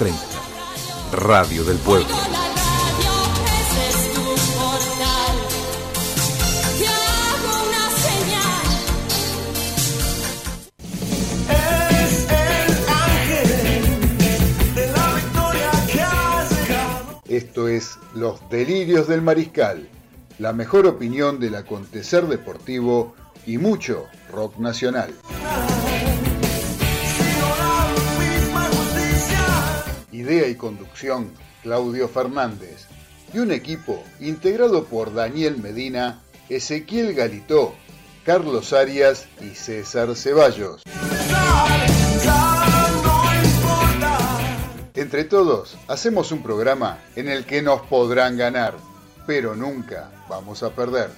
30. Radio del Pueblo. Esto es Los Delirios del Mariscal, la mejor opinión del acontecer deportivo y mucho rock nacional. Idea y conducción, Claudio Fernández. Y un equipo integrado por Daniel Medina, Ezequiel Galitó, Carlos Arias y César Ceballos. Entre todos, hacemos un programa en el que nos podrán ganar, pero nunca vamos a perder.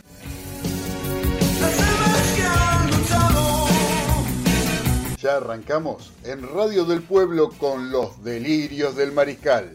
Ya arrancamos en Radio del Pueblo con los delirios del mariscal.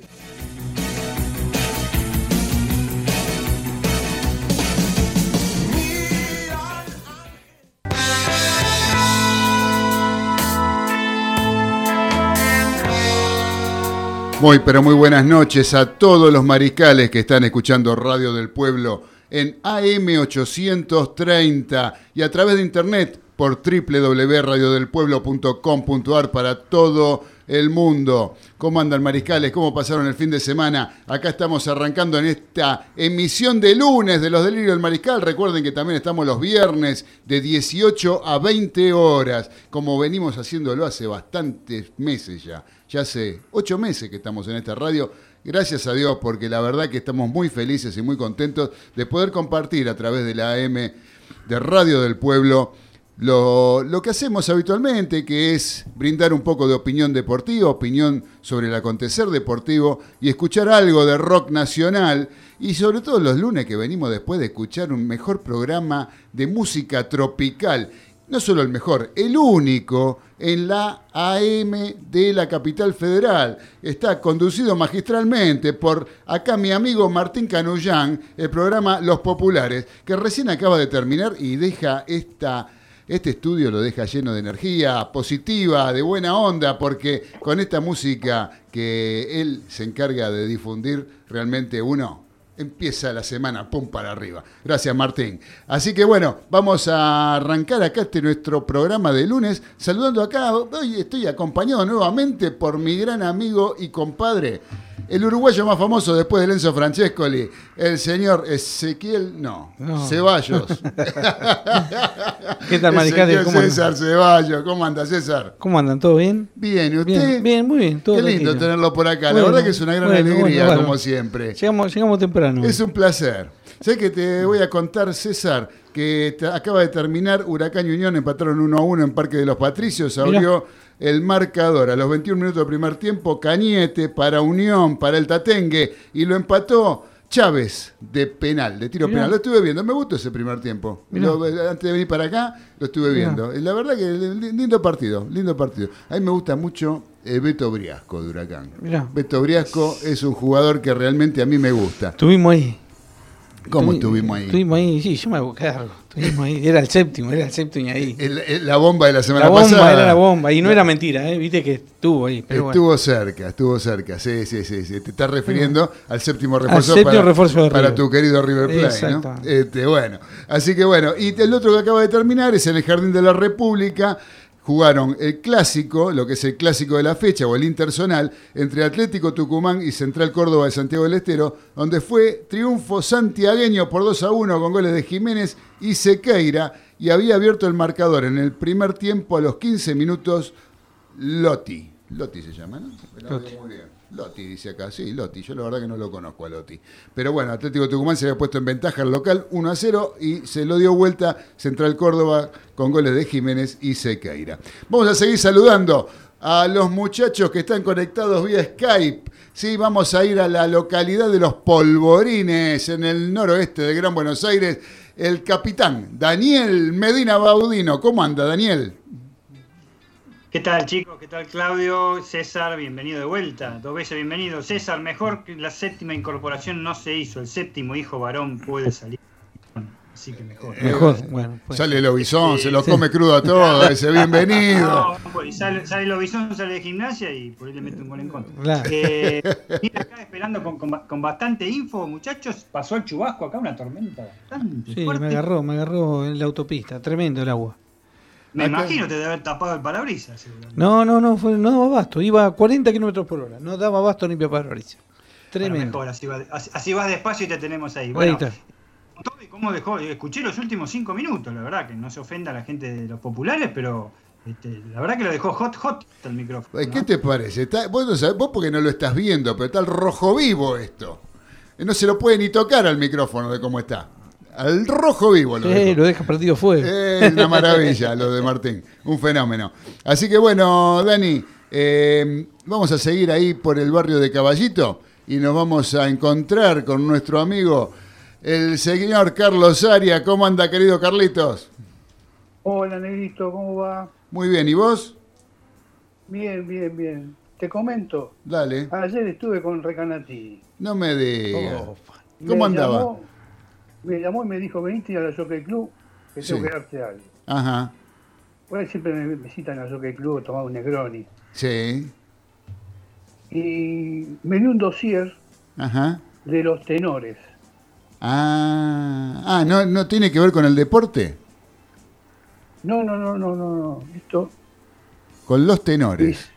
Muy, pero muy buenas noches a todos los mariscales que están escuchando Radio del Pueblo en AM830 y a través de internet por www.radiodelpueblo.com.ar para todo el mundo. ¿Cómo andan mariscales? ¿Cómo pasaron el fin de semana? Acá estamos arrancando en esta emisión de lunes de los Delirios del Mariscal. Recuerden que también estamos los viernes de 18 a 20 horas, como venimos haciéndolo hace bastantes meses ya. Ya hace 8 meses que estamos en esta radio. Gracias a Dios, porque la verdad que estamos muy felices y muy contentos de poder compartir a través de la AM de Radio del Pueblo lo, lo, que hacemos habitualmente, que es brindar un poco de opinión deportiva, opinión sobre el acontecer deportivo y escuchar algo de rock nacional. Y sobre todo los lunes que venimos después de escuchar un mejor programa de música tropical. No solo el mejor, el único en la AM de la capital federal. Está conducido magistralmente por acá mi amigo Martín Canullán, el programa Los Populares, que recién acaba de terminar y deja esta este estudio lo deja lleno de energía positiva, de buena onda, porque con esta música que él se encarga de difundir, realmente uno empieza la semana, pum para arriba. Gracias, Martín. Así que bueno, vamos a arrancar acá este nuestro programa de lunes, saludando acá. Hoy estoy acompañado nuevamente por mi gran amigo y compadre, el uruguayo más famoso después de Lenzo Francescoli, el señor Ezequiel, no, Ceballos. ¿Qué tal, Maricate? ¿Cómo César Ceballos, ¿cómo anda César? ¿Cómo andan? ¿Todo bien? Bien, ¿y usted? Bien, bien muy bien. Todo Qué lindo tenerlo por acá, la verdad que es una gran alegría, como siempre. Llegamos, llegamos temprano. Es un placer. Sé que te voy a contar, César, que acaba de terminar Huracán y Unión, empataron 1 a 1 en Parque de los Patricios, abrió el marcador. A los 21 minutos del primer tiempo, Cañete para Unión, para el Tatengue, y lo empató Chávez de penal, de tiro penal. Lo estuve viendo, me gustó ese primer tiempo. antes de venir para acá, lo estuve viendo. La verdad que lindo partido, lindo partido. A mí me gusta mucho eh, Beto Briasco de Huracán. Beto Briasco es un jugador que realmente a mí me gusta. Estuvimos ahí. ¿Cómo estuvimos ahí? Estuvimos ahí, sí, yo me hago cargo. Estuvimos ahí. Era el séptimo, era el séptimo ahí. la bomba de la semana pasada. La bomba era la bomba. Y no, era mentira, ¿eh? viste que estuvo ahí. estuvo cerca, estuvo cerca. Sí, sí, sí. sí. Te estás refiriendo al séptimo refuerzo, al séptimo para, refuerzo para tu querido River Plate. ¿no? Este, bueno, así que bueno. Y el otro que acaba de terminar es en el Jardín de la República jugaron el clásico, lo que es el clásico de la fecha o el intersonal, entre Atlético Tucumán y Central Córdoba de Santiago del Estero, donde fue triunfo santiagueño por 2 a 1 con goles de Jiménez y Sequeira, y había abierto el marcador en el primer tiempo a los 15 minutos Lotti. Lotti se llama, ¿no? Muy bien. Lotti dice acá, sí, Lotti, yo la verdad que no lo conozco a Lotti. Pero bueno, Atlético Tucumán se había puesto en ventaja al local 1 a 0 y se lo dio vuelta Central Córdoba con goles de Jiménez y Sequeira. Vamos a seguir saludando a los muchachos que están conectados vía Skype. Sí, vamos a ir a la localidad de Los Polvorines, en el noroeste de Gran Buenos Aires. El capitán Daniel Medina Baudino. ¿Cómo anda, Daniel? ¿Qué tal chicos? ¿Qué tal Claudio? César, bienvenido de vuelta. Dos veces bienvenido. César, mejor que la séptima incorporación no se hizo. El séptimo hijo varón puede salir. Así que mejor. Mejor, bueno. pues. Sale el obisón, se lo Sí. come crudo a todo, ese bienvenido. No, pues, sale, sale el Lobizón, sale de gimnasia y por ahí le mete un gol en contra. Claro. Eh, mira, acá esperando con, con con bastante info, muchachos. Pasó el chubasco acá, una tormenta bastante Sí, fuerte. me agarró, me agarró en la autopista. Tremendo el agua. Me Acá- imagino te debe haber tapado el parabrisas. seguramente. No, no, no, fue, no daba abasto. Iba a 40 kilómetros por hora. No daba abasto ni para parabrisas. Bueno, Tremendo. mejor, así, va- así- así vas despacio y te tenemos ahí. Ahí Bueno, está. todo y cómo dejó, escuché los últimos cinco minutos, la verdad, que no se ofenda a la gente de los populares, pero este, la verdad que lo dejó hot, hot el micrófono. Eh, ¿Qué te parece? Está- vos, no sabés- vos porque no lo estás viendo, pero está el rojo vivo esto. Eh, No se lo puede ni tocar al micrófono de cómo está. Al rojo vivo lo Sí, dejó. lo deja perdido fuego. Es una maravilla lo de Martín, un fenómeno. Así que bueno, Dani, eh, vamos a seguir ahí por el barrio de Caballito y nos vamos a encontrar con nuestro amigo, el señor Carlos Aria. ¿Cómo anda, querido Carlitos? Hola, Negrito, ¿cómo va? Muy bien, ¿y vos? Bien, bien, bien. Te comento, Dale, ayer estuve con Recanati. no me digas. Oh, ¿Cómo andaba? Llamó, me llamó y me dijo, venite a la Jockey Club, que Sí. tengo que darte algo. Ajá, Por ahí siempre me visitan a la Jockey Club a tomar un Negroni. sí, Y me dio un dossier ajá. de los tenores. Ah, ah ¿no, ¿no tiene que ver con el deporte? No, no, no, no, no, no. Esto Con los tenores. es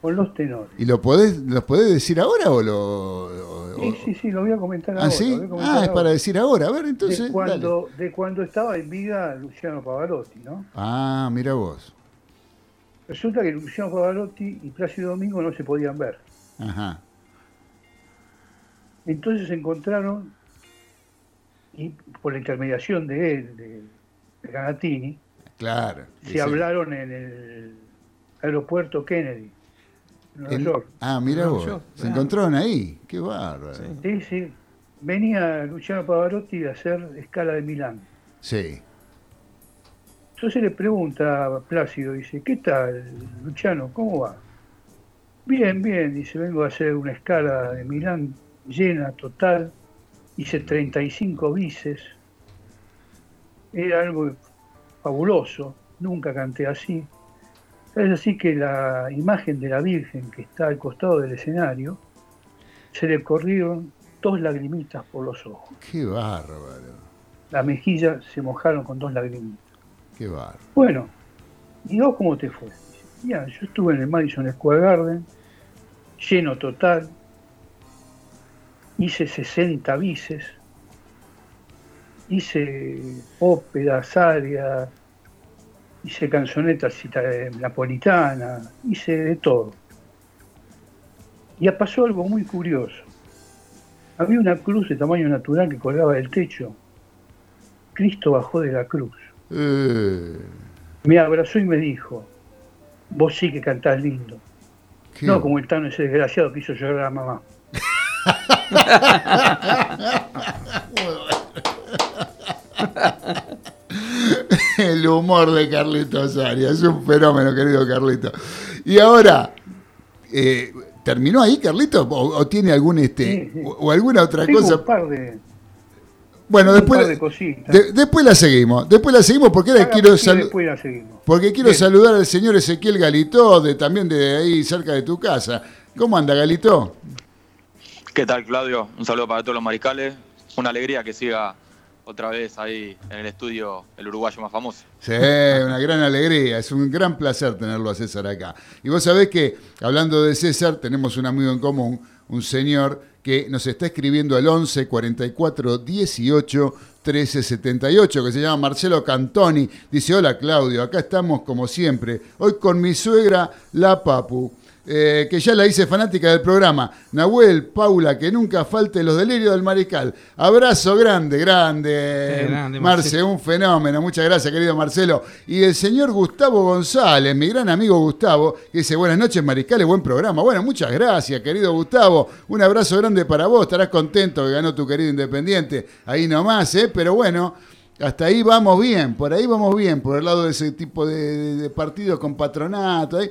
con los tenores. ¿Y lo podés, los podés decir ahora o lo...? Sí, sí, sí, lo voy a comentar ¿Ah, ahora. sí? lo voy a comentar Ah, es para decir ahora. A ver, entonces, de, dale. cuando, de cuando estaba en vida Luciano Pavarotti, ¿no? Ah, mira vos. Resulta que Luciano Pavarotti y Plácido Domingo no se podían ver. Ajá. Entonces se encontraron, y por la intermediación de él, de, de Ganatini, Claro. se hablaron en el aeropuerto Kennedy, en Nueva En- York. Ah, mira vos. York, Se claro. encontraron ahí. Qué bárbaro. Sí. Sí, sí. Venía Luciano Pavarotti de hacer escala de Milán. Sí. Entonces le pregunta a Plácido, dice, ¿qué tal, Luciano? ¿Cómo va? Bien, bien, dice, vengo a hacer una escala de Milán llena, total, hice 35 bices, era algo fabuloso, nunca canté así. Es así que la imagen de la Virgen que está al costado del escenario, se le corrieron dos lagrimitas por los ojos. Qué bárbaro. Las mejillas se mojaron con dos lagrimitas. Qué bárbaro. Bueno, ¿y vos cómo te fue? "Mira, yo estuve en el Madison Square Garden, lleno total, hice 60 bices, hice óperas, arias, hice canzonetas eh, napolitanas, hice de todo. Y pasó algo muy curioso. Había una cruz de tamaño natural que colgaba del techo. Cristo bajó de la cruz Eh, me abrazó y me dijo, vos sí que cantás lindo. qué- No como el Tano ese desgraciado que hizo llorar a mamá. El humor de Carlitos Arias. Es un fenómeno, querido Carlito. Y ahora, eh, ¿terminó ahí, Carlito? ¿O, o tiene algún este Sí, sí. O, o alguna otra Tengo cosa? un par de, Bueno, un después, par de cositas. de- después la seguimos. Después la seguimos porque ahora quiero así y salu- después la seguimos. porque quiero Bien. saludar al señor Ezequiel Galito, de, también de ahí cerca de tu casa. ¿Cómo anda, Galito? ¿Qué tal, Claudio? Un saludo para todos los mariscales. Una alegría que siga otra vez ahí en el estudio el uruguayo más famoso. Sí, una gran alegría, es un gran placer tenerlo a César acá. Y vos sabés que, hablando de César, tenemos un amigo en común, un señor que nos está escribiendo al 11 44 18 13 78, que se llama Marcelo Cantoni. Dice, hola Claudio, acá estamos como siempre, hoy con mi suegra, la Papu. Eh, que ya la hice fanática del programa. Nahuel, Paula, que nunca falte los delirios del mariscal. Abrazo grande, grande. Grande, Marce, Marcelo. un fenómeno. Muchas gracias, querido Marcelo. Y el señor Gustavo González, mi gran amigo Gustavo, que dice, buenas noches, mariscales, buen programa. Bueno, muchas gracias, querido Gustavo. Un abrazo grande para vos. Estarás contento que ganó tu querido Independiente. Ahí nomás, ¿eh? Pero bueno. Hasta ahí vamos bien, por ahí vamos bien, por el lado de ese tipo de, de- de partidos con patronato. ahí.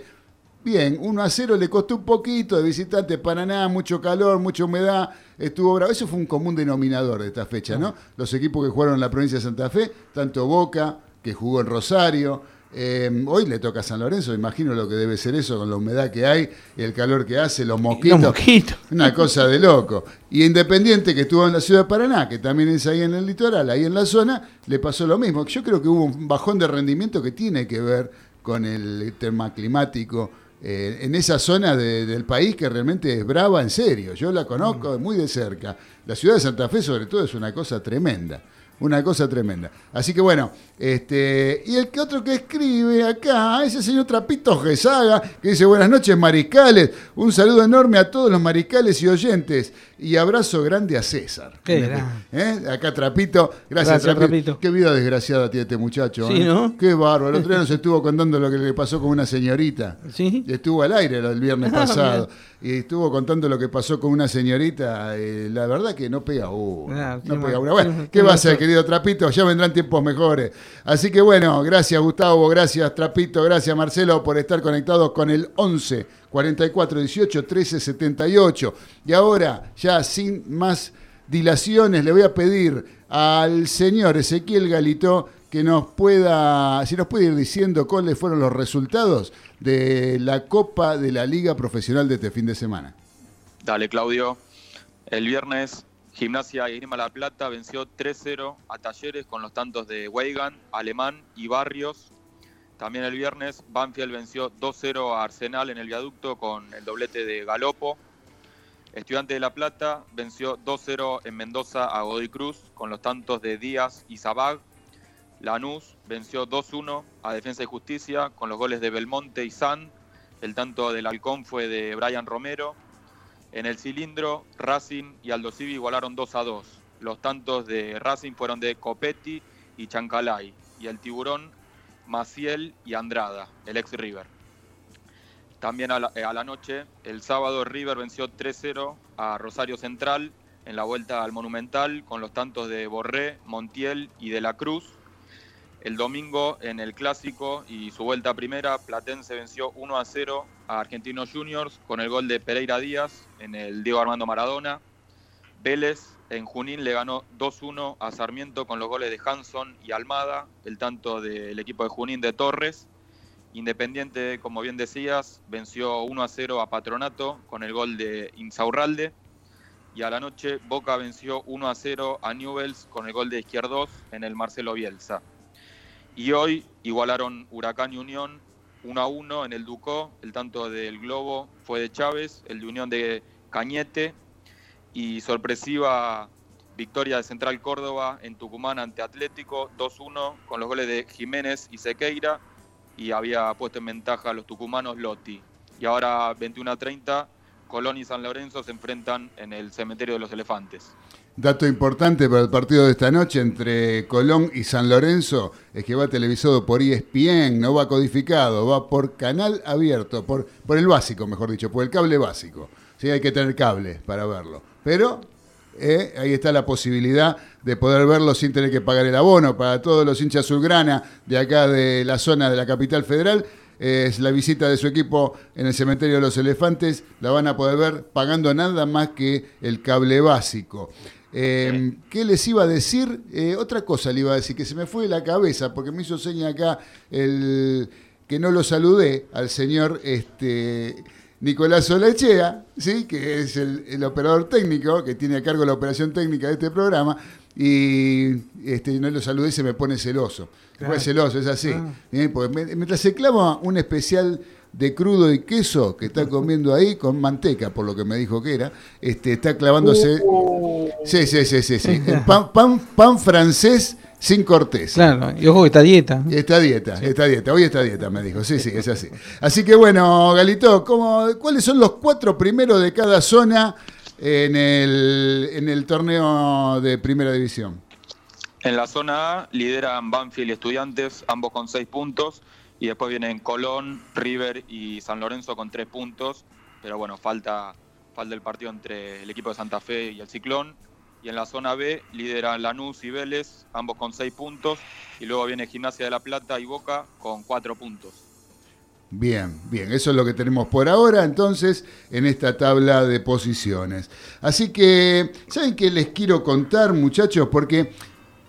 Bien, 1 a 0 le costó un poquito de visitante Paraná, mucho calor, mucha humedad, estuvo bravo. Eso fue un común denominador de esta fecha, ¿no? Los equipos que jugaron en la provincia de Santa Fe, tanto Boca, que jugó en Rosario, eh, hoy le toca a San Lorenzo, imagino lo que debe ser eso con la humedad que hay, el calor que hace, los mosquitos. Los mosquitos. Una cosa de loco. Y Independiente, que estuvo en la ciudad de Paraná, que también es ahí en el litoral, ahí en la zona, le pasó lo mismo. Yo creo que hubo un bajón de rendimiento que tiene que ver con el tema climático eh, en esa zona de- del país que realmente es brava en serio. Yo la conozco muy de cerca. La ciudad de Santa Fe, sobre todo, es una cosa tremenda. Una cosa tremenda. Así que bueno, este, y el que otro que escribe acá, ese señor Trapito Gesaga, que dice buenas noches mariscales, un saludo enorme a todos los mariscales y oyentes, y abrazo grande a César. Qué. ¿Eh? Acá Trapito, gracias, Gracias, Trapito. Trapito. Qué vida desgraciada tiene este muchacho. Sí, ¿eh? ¿no? Qué bárbaro. El otro día nos estuvo contando lo que le pasó con una señorita. ¿Sí? Estuvo al aire el viernes Ah, pasado y estuvo contando lo que pasó con una señorita. eh, la verdad que no pega una. Ah, no pega una. Bueno, Qué- ¿qué qué va a hacer. Trapito? Ya vendrán tiempos mejores. Así que bueno, gracias Gustavo, gracias Trapito, gracias Marcelo por estar conectados con el 11 44 18 13 78. Y ahora, ya sin más dilaciones, le voy a pedir al señor Ezequiel Galito que nos pueda, si nos puede ir diciendo cuáles fueron los resultados de la Copa de la Liga Profesional de este fin de semana. Dale, Claudio. El viernes, Gimnasia y Grima La Plata venció 3-0 a Talleres con los tantos de Weigan, Alemán y Barrios. También el viernes, Banfield venció 2-0 a Arsenal en el viaducto con el doblete de Galopo. Estudiante de La Plata venció 2-0 en Mendoza a Godoy Cruz con los tantos de Díaz y Zabag. Lanús venció 2-1 a Defensa y Justicia con los goles de Belmonte y San. El tanto del Halcón fue de Brian Romero. En el cilindro, Racing y Aldo Civi igualaron 2 a 2. Los tantos de Racing fueron de Copetti y Chancalay. Y el tiburón, Maciel y Andrada, el ex River. También a la, eh, noche, el sábado, River venció 3-0 a Rosario Central en la vuelta al Monumental con los tantos de Borré, Montiel y de la Cruz. El domingo en el clásico y su vuelta primera, Platense venció 1 a 0 Argentinos Juniors con el gol de Pereira Díaz en el Diego Armando Maradona. Vélez en Junín le ganó 2-1 a Sarmiento con los goles de Hanson y Almada, el tanto del equipo de Junín de Torres. Independiente, como bien decías, venció 1 a 0 a Patronato con el gol de Insaurralde. Y a la noche Boca venció 1 a 0 a Newells con el gol de Izquierdos en el Marcelo Bielsa. Y hoy igualaron Huracán y Unión 1 a 1 en el Ducó. El tanto del Globo fue de Chávez, el de Unión de Cañete. Y sorpresiva victoria de Central Córdoba en Tucumán ante Atlético 2-1 con los goles de Jiménez y Sequeira. Y había puesto en ventaja a los tucumanos Lotti. Y ahora 21 a 30, Colón y San Lorenzo se enfrentan en el Cementerio de los Elefantes. Dato importante para el partido de esta noche entre Colón y San Lorenzo es que va televisado por ESPN, no va codificado, va por canal abierto, por, por el básico, mejor dicho, por el cable básico. Sí, hay que tener cable para verlo. Pero eh, ahí está la posibilidad de poder verlo sin tener que pagar el abono para todos los hinchas azulgrana de acá de la zona de la capital federal. Es la visita de su equipo en el cementerio de los elefantes. La van a poder ver pagando nada más que el cable básico. Eh, ¿Qué les iba a decir? Eh, otra cosa le iba a decir, que se me fue de la cabeza, porque me hizo seña acá el que no lo saludé al señor este, Nicolás Olechea, ¿sí? que es el, el operador técnico, que tiene a cargo la operación técnica de este programa, y este, no lo saludé y se me pone celoso. Se pone celoso, es así. ¿eh? Porque me- mientras se clava un especial de crudo y queso que está comiendo ahí con manteca, por lo que me dijo que era, este, está clavándose... Sí, sí, sí, sí, sí. El pan, pan, pan francés sin corteza. Claro, y ojo está dieta. Está dieta, está dieta. Hoy está dieta, me dijo. Sí, sí, es así. Así que bueno, Galito, ¿cómo, ¿cuáles son los cuatro primeros de cada zona en el, en el torneo de primera división? En la zona A lideran Banfield y Estudiantes, ambos con seis puntos. Y después vienen Colón, River y San Lorenzo con tres puntos. Pero bueno, falta, falta el partido entre el equipo de Santa Fe y el Ciclón. Y en la zona B lideran Lanús y Vélez, ambos con seis puntos. Y luego viene Gimnasia de la Plata y Boca con cuatro puntos. Bien, bien, eso es lo que tenemos por ahora entonces en esta tabla de posiciones. Así que, ¿saben qué les quiero contar muchachos? Porque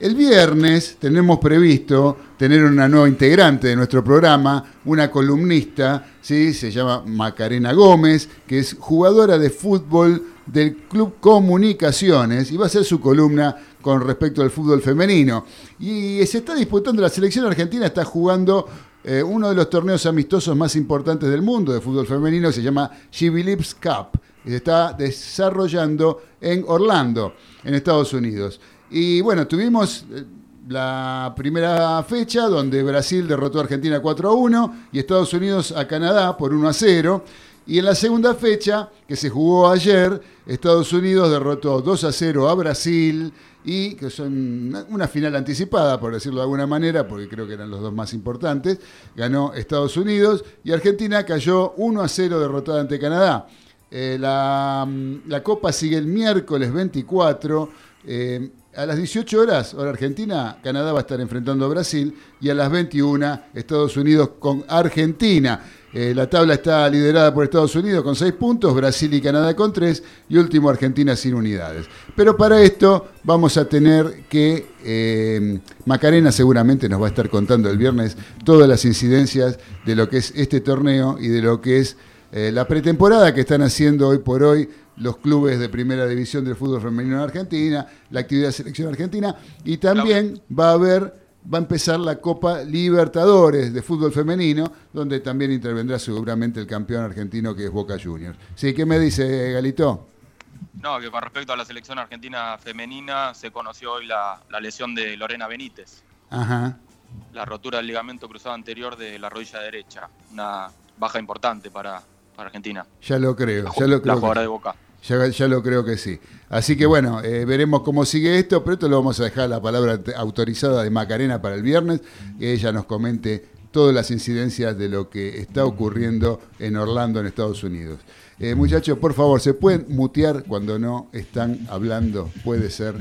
el viernes tenemos previsto tener una nueva integrante de nuestro programa, una columnista, ¿sí? se llama Macarena Gómez, que es jugadora de fútbol del Club Comunicaciones y va a ser su columna con respecto al fútbol femenino. Y se está disputando, la selección argentina está jugando eh, uno de los torneos amistosos más importantes del mundo de fútbol femenino, se llama Believes Cup, y se está desarrollando en Orlando, en Estados Unidos. Y bueno, tuvimos eh, la primera fecha donde Brasil derrotó a Argentina 4 a 1 y Estados Unidos a Canadá por 1 a 0. Y en la segunda fecha, que se jugó ayer, Estados Unidos derrotó 2 a 0 a Brasil y que son una final anticipada, por decirlo de alguna manera, porque creo que eran los dos más importantes. Ganó Estados Unidos y Argentina cayó 1 a 0 derrotada ante Canadá. Eh, la, la, Copa sigue el miércoles 24. Eh, a las 18 horas, hora Argentina, Canadá va a estar enfrentando a Brasil y a las 21 Estados Unidos con Argentina. Eh, la tabla está liderada por Estados Unidos con 6 puntos, Brasil y Canadá con 3 y último Argentina sin unidades. Pero para esto vamos a tener que eh, Macarena seguramente nos va a estar contando el viernes todas las incidencias de lo que es este torneo y de lo que es la pretemporada que están haciendo hoy por hoy los clubes de primera división del fútbol femenino en Argentina, la actividad de selección argentina y también va a haber va a empezar la Copa Libertadores de fútbol femenino, donde también intervendrá seguramente el campeón argentino que es Boca Juniors. Sí, ¿qué me dice Galito? No, que con respecto a la selección argentina femenina se conoció hoy la, lesión de Lorena Benítez. Ajá. La rotura del ligamento cruzado anterior de la rodilla derecha. Una baja importante para, Argentina. Ya lo creo, ya lo creo. La jugadora de Boca. Ya, lo creo que sí. Así que bueno, eh, veremos cómo sigue esto, pero esto lo vamos a dejar la palabra autorizada de Macarena para el viernes, que ella nos comente todas las incidencias de lo que está ocurriendo en Orlando, en Estados Unidos. Eh, muchachos, por favor, ¿se pueden mutear cuando no están hablando? Puede ser.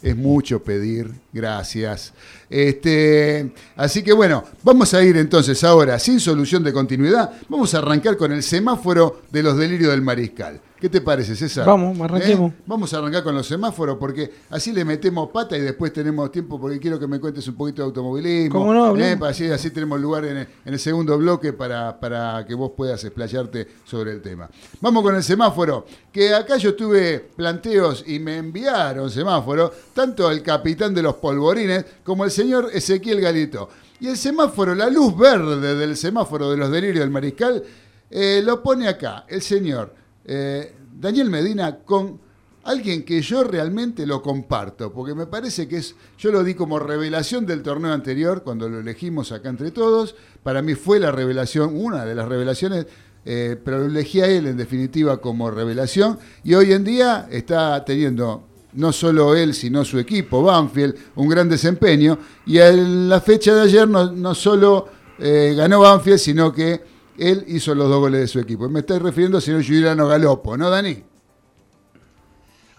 Es mucho pedir, gracias. Este, así que bueno, vamos a ir entonces ahora, sin solución de continuidad, vamos a arrancar con el semáforo de los delirios del mariscal. ¿Qué te parece, César? Vamos, arranquemos. ¿Eh? Vamos a arrancar con los semáforos porque así le metemos pata y después tenemos tiempo porque quiero que me cuentes un poquito de automovilismo. ¿Cómo no? ¿Eh? Así, así, tenemos lugar en el, segundo bloque para, para, que vos puedas explayarte sobre el tema. Vamos con el semáforo, que acá yo tuve planteos y me enviaron semáforo, tanto el capitán de los polvorines como el señor Ezequiel Galito. Y el semáforo, la luz verde del semáforo de los delirios del mariscal, eh, lo pone acá, el señor eh, Daniel Medina con alguien que yo realmente lo comparto, porque me parece que es, yo lo di como revelación del torneo anterior, cuando lo elegimos acá entre todos, para mí fue la revelación, una de las revelaciones, eh, pero lo elegí a él en definitiva como revelación, y hoy en día está teniendo no solo él, sino su equipo, Banfield, un gran desempeño, y en la fecha de ayer no, solo eh, ganó Banfield, sino que él hizo los dos goles de su equipo. Me estoy refiriendo al señor Juliano Galopo, ¿no, Dani?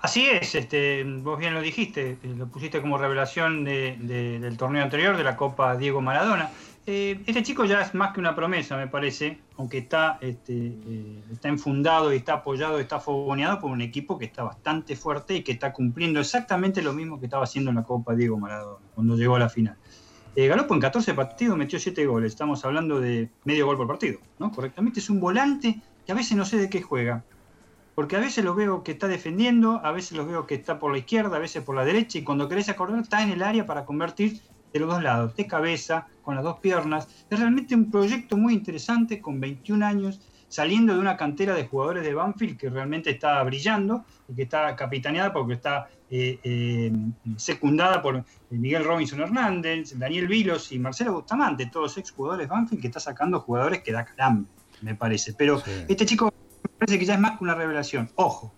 Así es, este, vos bien lo dijiste, lo pusiste como revelación del torneo anterior, de la Copa Diego Maradona. Eh, este chico ya es más que una promesa, me parece, aunque está, este, eh, está enfundado y está apoyado, está fogoneado por un equipo que está bastante fuerte y que está cumpliendo exactamente lo mismo que estaba haciendo en la Copa Diego Maradona, cuando llegó a la final. Eh, Galopo en 14 partidos metió 7 goles. Estamos hablando de medio gol por partido, ¿no? Correctamente es un volante que a veces no sé de qué juega. Porque a veces lo veo que está defendiendo, a veces lo veo que está por la izquierda, a veces por la derecha, y cuando querés acordar está en el área para convertir de los dos lados, de cabeza, con las dos piernas. Es realmente un proyecto muy interesante, con 21 años, saliendo de una cantera de jugadores de Banfield que realmente está brillando y que está capitaneada porque está eh, eh, secundada por Miguel Robinson Hernández, Daniel Vilos y Marcelo Bustamante, todos ex jugadores Banfield que está sacando jugadores que da calambre, me parece. Pero este chico me parece que ya es más que una revelación. Ojo,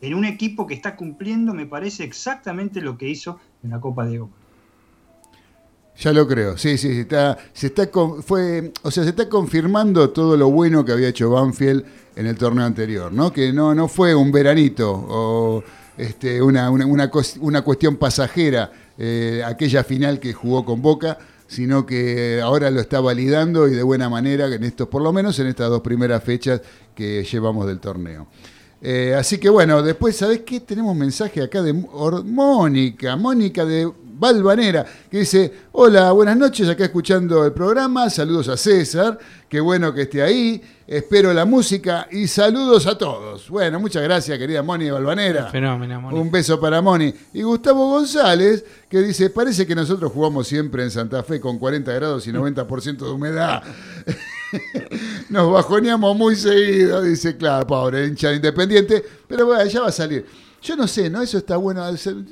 en un equipo que está cumpliendo, me parece exactamente lo que hizo en la Copa de Oro. Ya lo creo, sí, sí, está, se está, fue, o sea, se está confirmando todo lo bueno que había hecho Banfield en el torneo anterior, ¿no? Que no, no fue un veranito o este, una, una, una, cuestión pasajera, eh, aquella final que jugó con Boca, sino que ahora lo está validando y de buena manera en estos, por lo menos en estas dos primeras fechas que llevamos del torneo. Eh, así que bueno, después, ¿sabés qué? Tenemos mensaje acá de Mónica, Mónica de Valvanera, que dice, hola, buenas noches, acá escuchando el programa, saludos a César, qué bueno que esté ahí, espero la música y saludos a todos. Bueno, muchas gracias, querida Moni de Valvanera. Fenómeno, Moni. Un beso para Moni. Y Gustavo González, que dice, parece que nosotros jugamos siempre en Santa Fe con 40 grados y 90% de humedad. Nos bajoneamos muy seguido, dice, claro, pobre hincha de independiente, pero bueno, ya va a salir. Yo no sé, ¿no? Eso está bueno.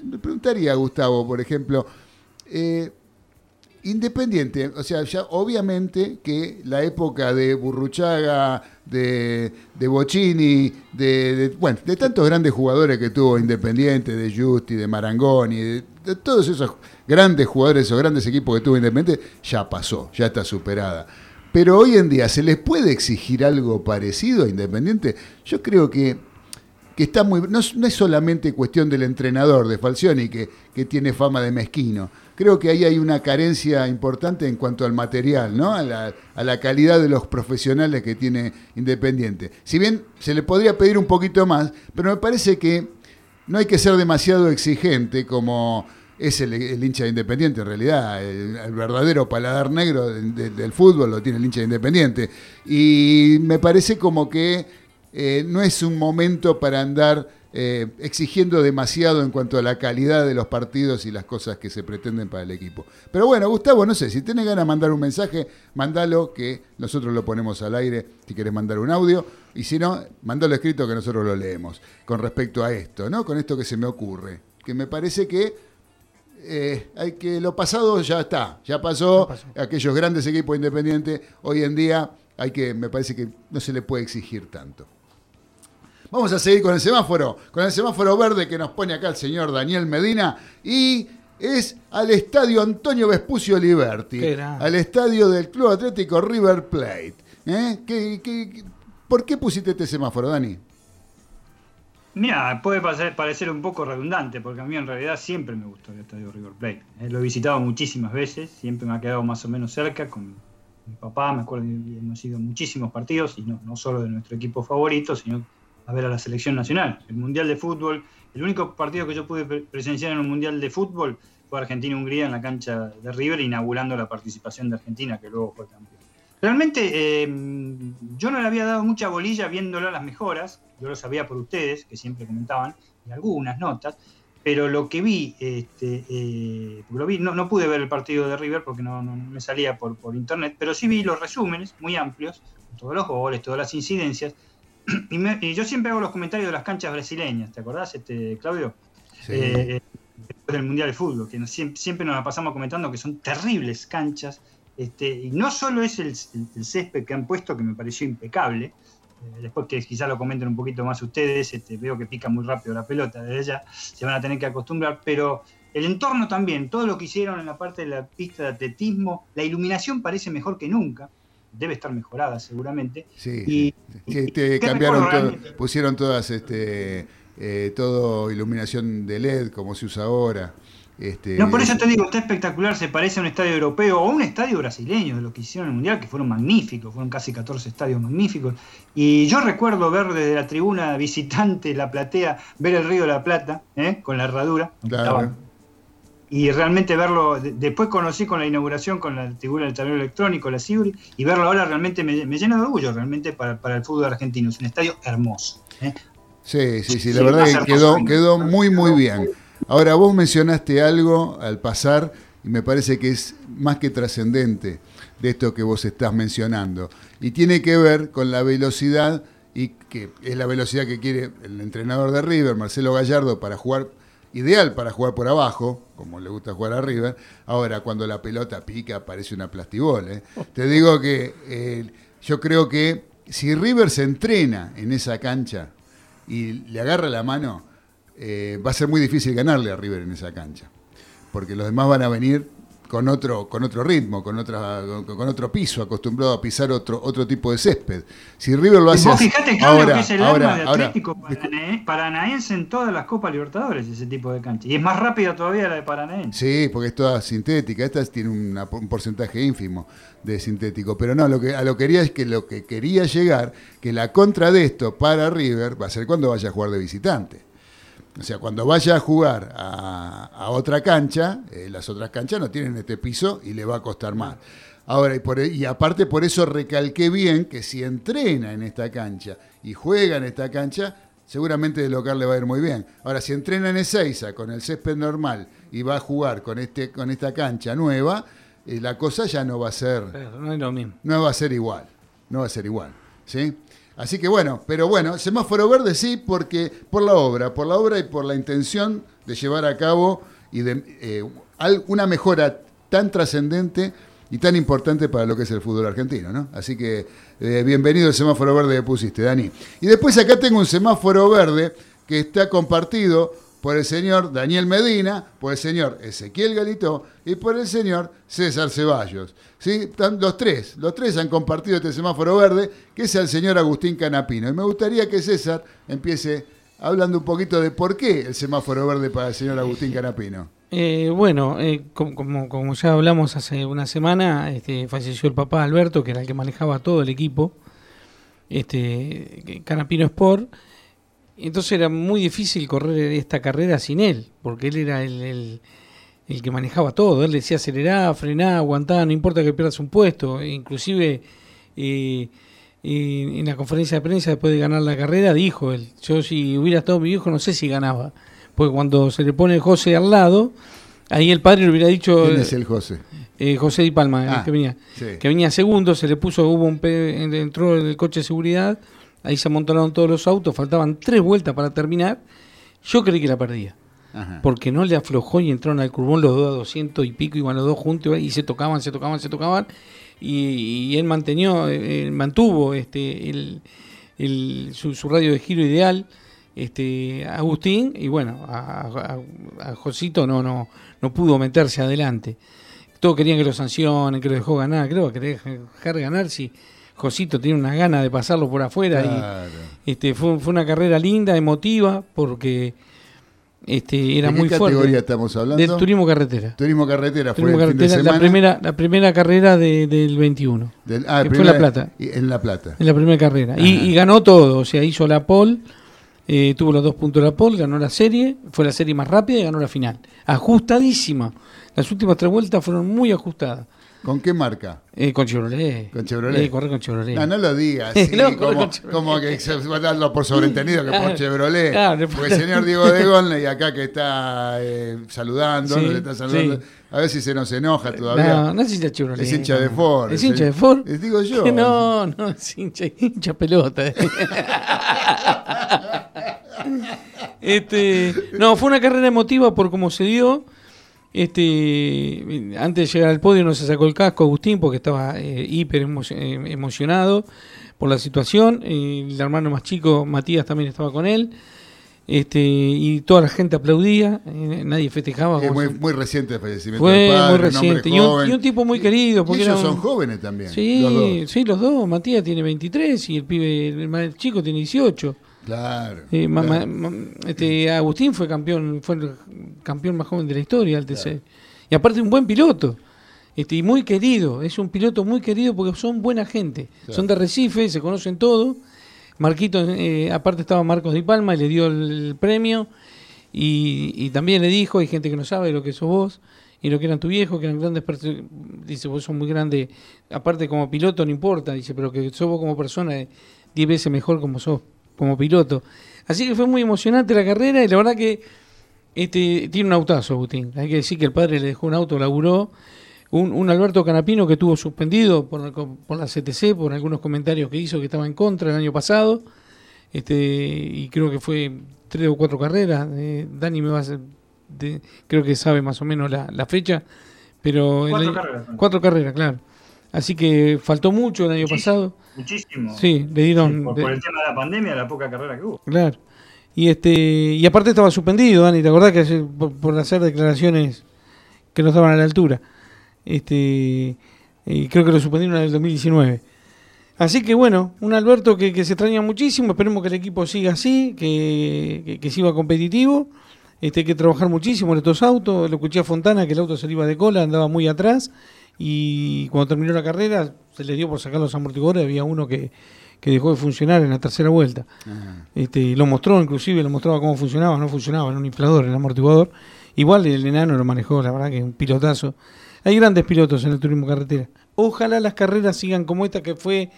Me preguntaría a Gustavo, por ejemplo, eh, Independiente, o sea, ya obviamente que la época de Burruchaga, de, de Bocini, de, de- bueno, de tantos grandes jugadores que tuvo Independiente, de Justi, de Marangoni, de, de todos esos grandes jugadores, esos grandes equipos que tuvo Independiente, ya pasó, ya está superada. Pero hoy en día, ¿se les puede exigir algo parecido a Independiente? Yo creo que que está muy. No, es- no es solamente cuestión del entrenador de Falcioni, que, que tiene fama de mezquino. Creo que ahí hay una carencia importante en cuanto al material, ¿no? A la, a la calidad de los profesionales que tiene Independiente. Si bien se le podría pedir un poquito más, pero me parece que no hay que ser demasiado exigente como es el, hincha de Independiente en realidad. El, verdadero paladar negro de- de- del fútbol lo tiene el hincha de Independiente. Y me parece como que eh, no es un momento para andar eh, exigiendo demasiado en cuanto a la calidad de los partidos y las cosas que se pretenden para el equipo. Pero bueno, Gustavo, no sé, si tenés ganas de mandar un mensaje, mandalo, que nosotros lo ponemos al aire si querés mandar un audio, y si no, mandalo escrito que nosotros lo leemos con respecto a esto, ¿no? Con esto que se me ocurre, que me parece que eh, hay que lo pasado ya está, ya pasó, aquellos grandes equipos independientes, hoy en día hay que, me parece que no se le puede exigir tanto. Vamos a seguir con el semáforo, con el semáforo verde que nos pone acá el señor Daniel Medina y es al estadio Antonio Vespucio Liberti, al estadio del Club Atlético River Plate. ¿Eh? ¿Qué- qué- qué- por qué pusiste este semáforo, Dani? Mira, puede parecer, un poco redundante, porque a mí en realidad siempre me gustó el estadio River Plate. Eh, lo he visitado muchísimas veces, siempre me ha quedado más o menos cerca con mi papá, me acuerdo que hemos ido muchísimos partidos, y no, no solo de nuestro equipo favorito, sino a ver a la selección nacional. El Mundial de Fútbol, el único partido que yo pude pre- presenciar en un Mundial de Fútbol fue Argentina-Hungría en la cancha de River, inaugurando la participación de Argentina, que luego fue campeón. Realmente eh, yo no le había dado mucha bolilla viéndolo las mejoras, yo lo sabía por ustedes, que siempre comentaban, y algunas notas, pero lo que vi, este, eh, lo vi no, no pude ver el partido de River porque no, no me salía por, por internet, pero sí vi los resúmenes muy amplios, todos los goles, todas las incidencias, y, me- y yo siempre hago los comentarios de las canchas brasileñas, ¿te acordás, este, Claudio? Sí. Eh, eh, después del Mundial de Fútbol, que nos- siempre, siempre nos la pasamos comentando que son terribles canchas, este, y no solo es el, el- el césped que han puesto, que me pareció impecable, eh, después que quizá lo comenten un poquito más ustedes, este, veo que pica muy rápido la pelota desde ya, se van a tener que acostumbrar, pero el entorno también, todo lo que hicieron en la parte de la pista de atletismo, la iluminación parece mejor que nunca, debe estar mejorada seguramente, Sí, y- sí. Este, y- cambiaron ¿qué todo, pusieron todas este eh, todo iluminación de LED como se usa ahora. Este, No, por eso te digo, está espectacular, se parece a un estadio europeo o a un estadio brasileño de lo que hicieron en el Mundial, que fueron magníficos, fueron casi 14 estadios magníficos. Y yo recuerdo ver desde la tribuna visitante, la platea, ver el Río de la Plata, ¿eh? con la herradura. Claro. Y realmente verlo, de- después conocí con la inauguración, con la tribuna del tablero electrónico, la Cibri, y verlo ahora realmente me, me llena de orgullo, realmente para, para el fútbol argentino. Es un estadio hermoso. ¿eh? Sí, sí, sí, la Sí, verdad que quedó, quedó muy, muy bien. Ahora, vos mencionaste algo al pasar y me parece que es más que trascendente de esto que vos estás mencionando. Y tiene que ver con la velocidad y que es la velocidad que quiere el entrenador de River, Marcelo Gallardo, para jugar, ideal para jugar por abajo, como le gusta jugar a River. Ahora, cuando la pelota pica, parece una plastibol. ¿eh? Te digo que eh, yo creo que si River se entrena en esa cancha y le agarra la mano, eh, va a ser muy difícil ganarle a River en esa cancha. Porque los demás van a venir con otro, con otro ritmo, con otra, con, otro piso, acostumbrado a pisar otro, otro tipo de césped. Si River lo hace Vos fijate, Claudio, ahora, que es el ahora, alma de ahora, Atlético Paranaense, Paranaense en todas las Copas Libertadores, ese tipo de cancha. Y es más rápida todavía la de Paranaense. Sí, porque es toda sintética. Esta tiene una- un porcentaje ínfimo de sintético. Pero no, lo que, a lo que quería es que lo que quería llegar, que la contra de esto para River va a ser cuando vaya a jugar de visitante. O sea, cuando vaya a jugar a, a otra cancha, eh, las otras canchas no tienen este piso y le va a costar más. Ahora, y, por- e, y aparte por eso recalqué bien que si entrena en esta cancha y juega en esta cancha, seguramente de local le va a ir muy bien. Ahora, si entrena en Ezeiza con el césped normal y va a jugar con, este, con esta cancha nueva, eh, la cosa ya no va a ser Pero no es lo mismo. no va a ser igual, no va a ser igual, ¿sí? Así que bueno, pero bueno, semáforo verde sí, porque por la obra, por la obra y por la intención de llevar a cabo y de eh, al- una mejora tan trascendente y tan importante para lo que es el fútbol argentino, ¿no? Así que eh, bienvenido el semáforo verde que pusiste, Dani. Y después acá tengo un semáforo verde que está compartido por el señor Daniel Medina, por el señor Ezequiel Galito y por el señor César Ceballos. ¿Sí? Los tres, los tres han compartido este semáforo verde, que es el señor Agustín Canapino. Y me gustaría que César empiece hablando un poquito de por qué el semáforo verde para el señor Agustín Canapino. Eh, bueno, eh, com- como, como ya hablamos hace una semana, este, falleció el papá Alberto, que era el que manejaba todo el equipo, este, Canapino Sport. Entonces era muy difícil correr esta carrera sin él, porque él era el, el- el que manejaba todo. Él decía acelerar, frenar, aguantar, no importa que pierdas un puesto. E inclusive eh, eh, en la conferencia de prensa después de ganar la carrera dijo él, yo si hubiera estado mi hijo no sé si ganaba. Porque cuando se le pone José al lado, ahí el padre le hubiera dicho... ¿Quién es el José? Eh, José Di Palma, el Ah, que venía. sí. Que venía segundo, se le puso, hubo un entró el coche de seguridad, ahí se amontonaron todos los autos, faltaban tres vueltas para terminar. Yo creí que la perdía, Ajá. porque no le aflojó y entraron al curbón los dos a 200 y pico, iban los dos juntos y se tocaban, se tocaban, se tocaban. Y, y él mantenió, eh, mantuvo este, el, el- su, su radio de giro ideal, este, Agustín, y bueno, a, a- a Josito no, no, no pudo meterse adelante. Todos querían que lo sancionen, que lo dejó ganar. Creo que dejar ganar si Josito tiene unas ganas de pasarlo por afuera. Claro. Y este, fue, fue una carrera linda, emotiva, porque este, era ¿De qué muy categoría fuerte. estamos hablando? Del turismo carretera. Turismo carretera fue el fin de la primera, la primera carrera de- del 21. del- ah, que fue primera- La Plata. En La Plata. En la primera carrera. Y ganó todo, o sea, hizo la pole, eh, tuvo los dos puntos de la pole, ganó la serie, fue la serie más rápida y ganó la final. Ajustadísima. Las últimas tres vueltas fueron muy ajustadas. ¿Con qué marca? Eh, con Chevrolet. Con Chevrolet. Eh, correr con Chevrolet. No, no lo digas, sí, No, corre como, Chevrolet. como que se va a darlo por sobreentendido que por Claro, Chevrolet. claro, Porque el señor Diego de y acá que está eh, saludando, Sí, nos está saludando, sí. a ver si se nos enoja todavía. No, no es hincha de Chevrolet. Es hincha de. Ford. ¿Es hincha de Ford? Les digo yo. No, no, es hincha, hincha pelota. este, no, fue una carrera emotiva por cómo se dio. Este, antes de llegar al podio no se sacó el casco Agustín porque estaba eh, hiper emo- eh, emocionado por la situación. El hermano más chico, Matías, también estaba con él. Este, y toda la gente aplaudía, eh, nadie festejaba. Es muy, reciente el fallecimiento fue del padre, muy un reciente. Y un, joven. y un tipo muy querido. Y Porque ellos un- son jóvenes también. Sí, los dos. sí, los dos. Matías tiene 23 y el pibe, el más chico, tiene 18. Claro. Eh, claro. este, Agustín fue campeón, fue el campeón más joven de la historia del TC. Y aparte un buen piloto. Este, y muy querido, es un piloto muy querido porque son buena gente. Claro. Son de Recife, se conocen todo. Marquito, eh, aparte estaba Marcos Di Palma y le dio el, premio. Y, y también le dijo, hay gente que no sabe lo que sos vos y lo que eran tu viejo, que eran grandes perso- Dice, vos sos muy grande. Aparte como piloto no importa, dice, pero que sos vos como persona eh, 10 veces mejor como sos, como piloto. Así que fue muy emocionante la carrera y la verdad que este tiene un autazo, Agustín. Hay que decir que el padre le dejó un auto, laburó. Un, un Alberto Canapino que estuvo suspendido por, la- por la CTC, por algunos comentarios que hizo que estaba en contra el año pasado. Este, y creo que fue tres o cuatro carreras. eh, Dani me va a hacer- de- creo que sabe más o menos la, la fecha. Pero Cuatro carreras. Cuatro carreras, claro. Así que faltó mucho el año pasado. Muchísimo. Sí, le dieron. por, el tema de la pandemia, la poca carrera que hubo. Claro. Y este y aparte estaba suspendido, Dani, ¿te acordás que hace- por, por hacer declaraciones que no estaban a la altura? Este, y creo que lo suspendieron en el 2019. Así que bueno, un Alberto que, que se extraña muchísimo, esperemos que el equipo siga así, que, que, que siga competitivo. Este, hay que trabajar muchísimo en estos autos. Lo escuché a Fontana que el auto se le iba de cola, andaba muy atrás. Y cuando terminó la carrera, se le dio por sacar los amortiguadores. Había uno que, que dejó de funcionar en la tercera vuelta. Este, y lo mostró, inclusive, lo mostraba cómo funcionaba. No funcionaba, era un inflador el amortiguador. Igual el enano lo manejó, la verdad que un pilotazo. Hay grandes pilotos en el turismo carretera. Ojalá las carreras sigan como esta que fue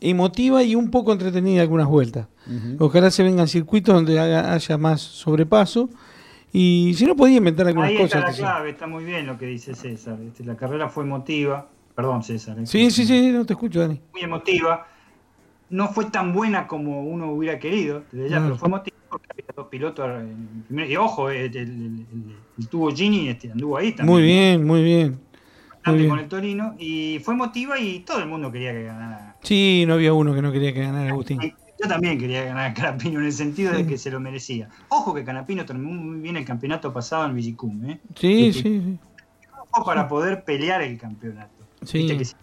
emotiva y un poco entretenida algunas vueltas. Ojalá se vengan circuitos donde haga- haya más sobrepaso. Y si no, podía inventar algunas Ahí está cosas. la clave, está muy bien lo que dice César. este, la carrera fue emotiva. Perdón, César. eh, Sí, sí, sí, no te escucho, Dani. Muy emotiva. No fue tan buena como uno hubiera querido, desde ya, pero fue emotiva porque había dos pilotos. primer- y ojo, eh, el, el- el- el tubo Gini este, anduvo ahí también. Muy ¿no? bien, muy bien. Con el Torino. Y fue emotiva y todo el mundo quería que ganara. Sí, no había uno que no quería que ganara Agustín. Yo también quería ganar a Canapino en el sentido de que se lo merecía. Ojo que Canapino terminó muy bien el campeonato pasado en Villicum, ¿eh? Sí, sí, sí. Para poder pelear el campeonato. Sí. Viste que si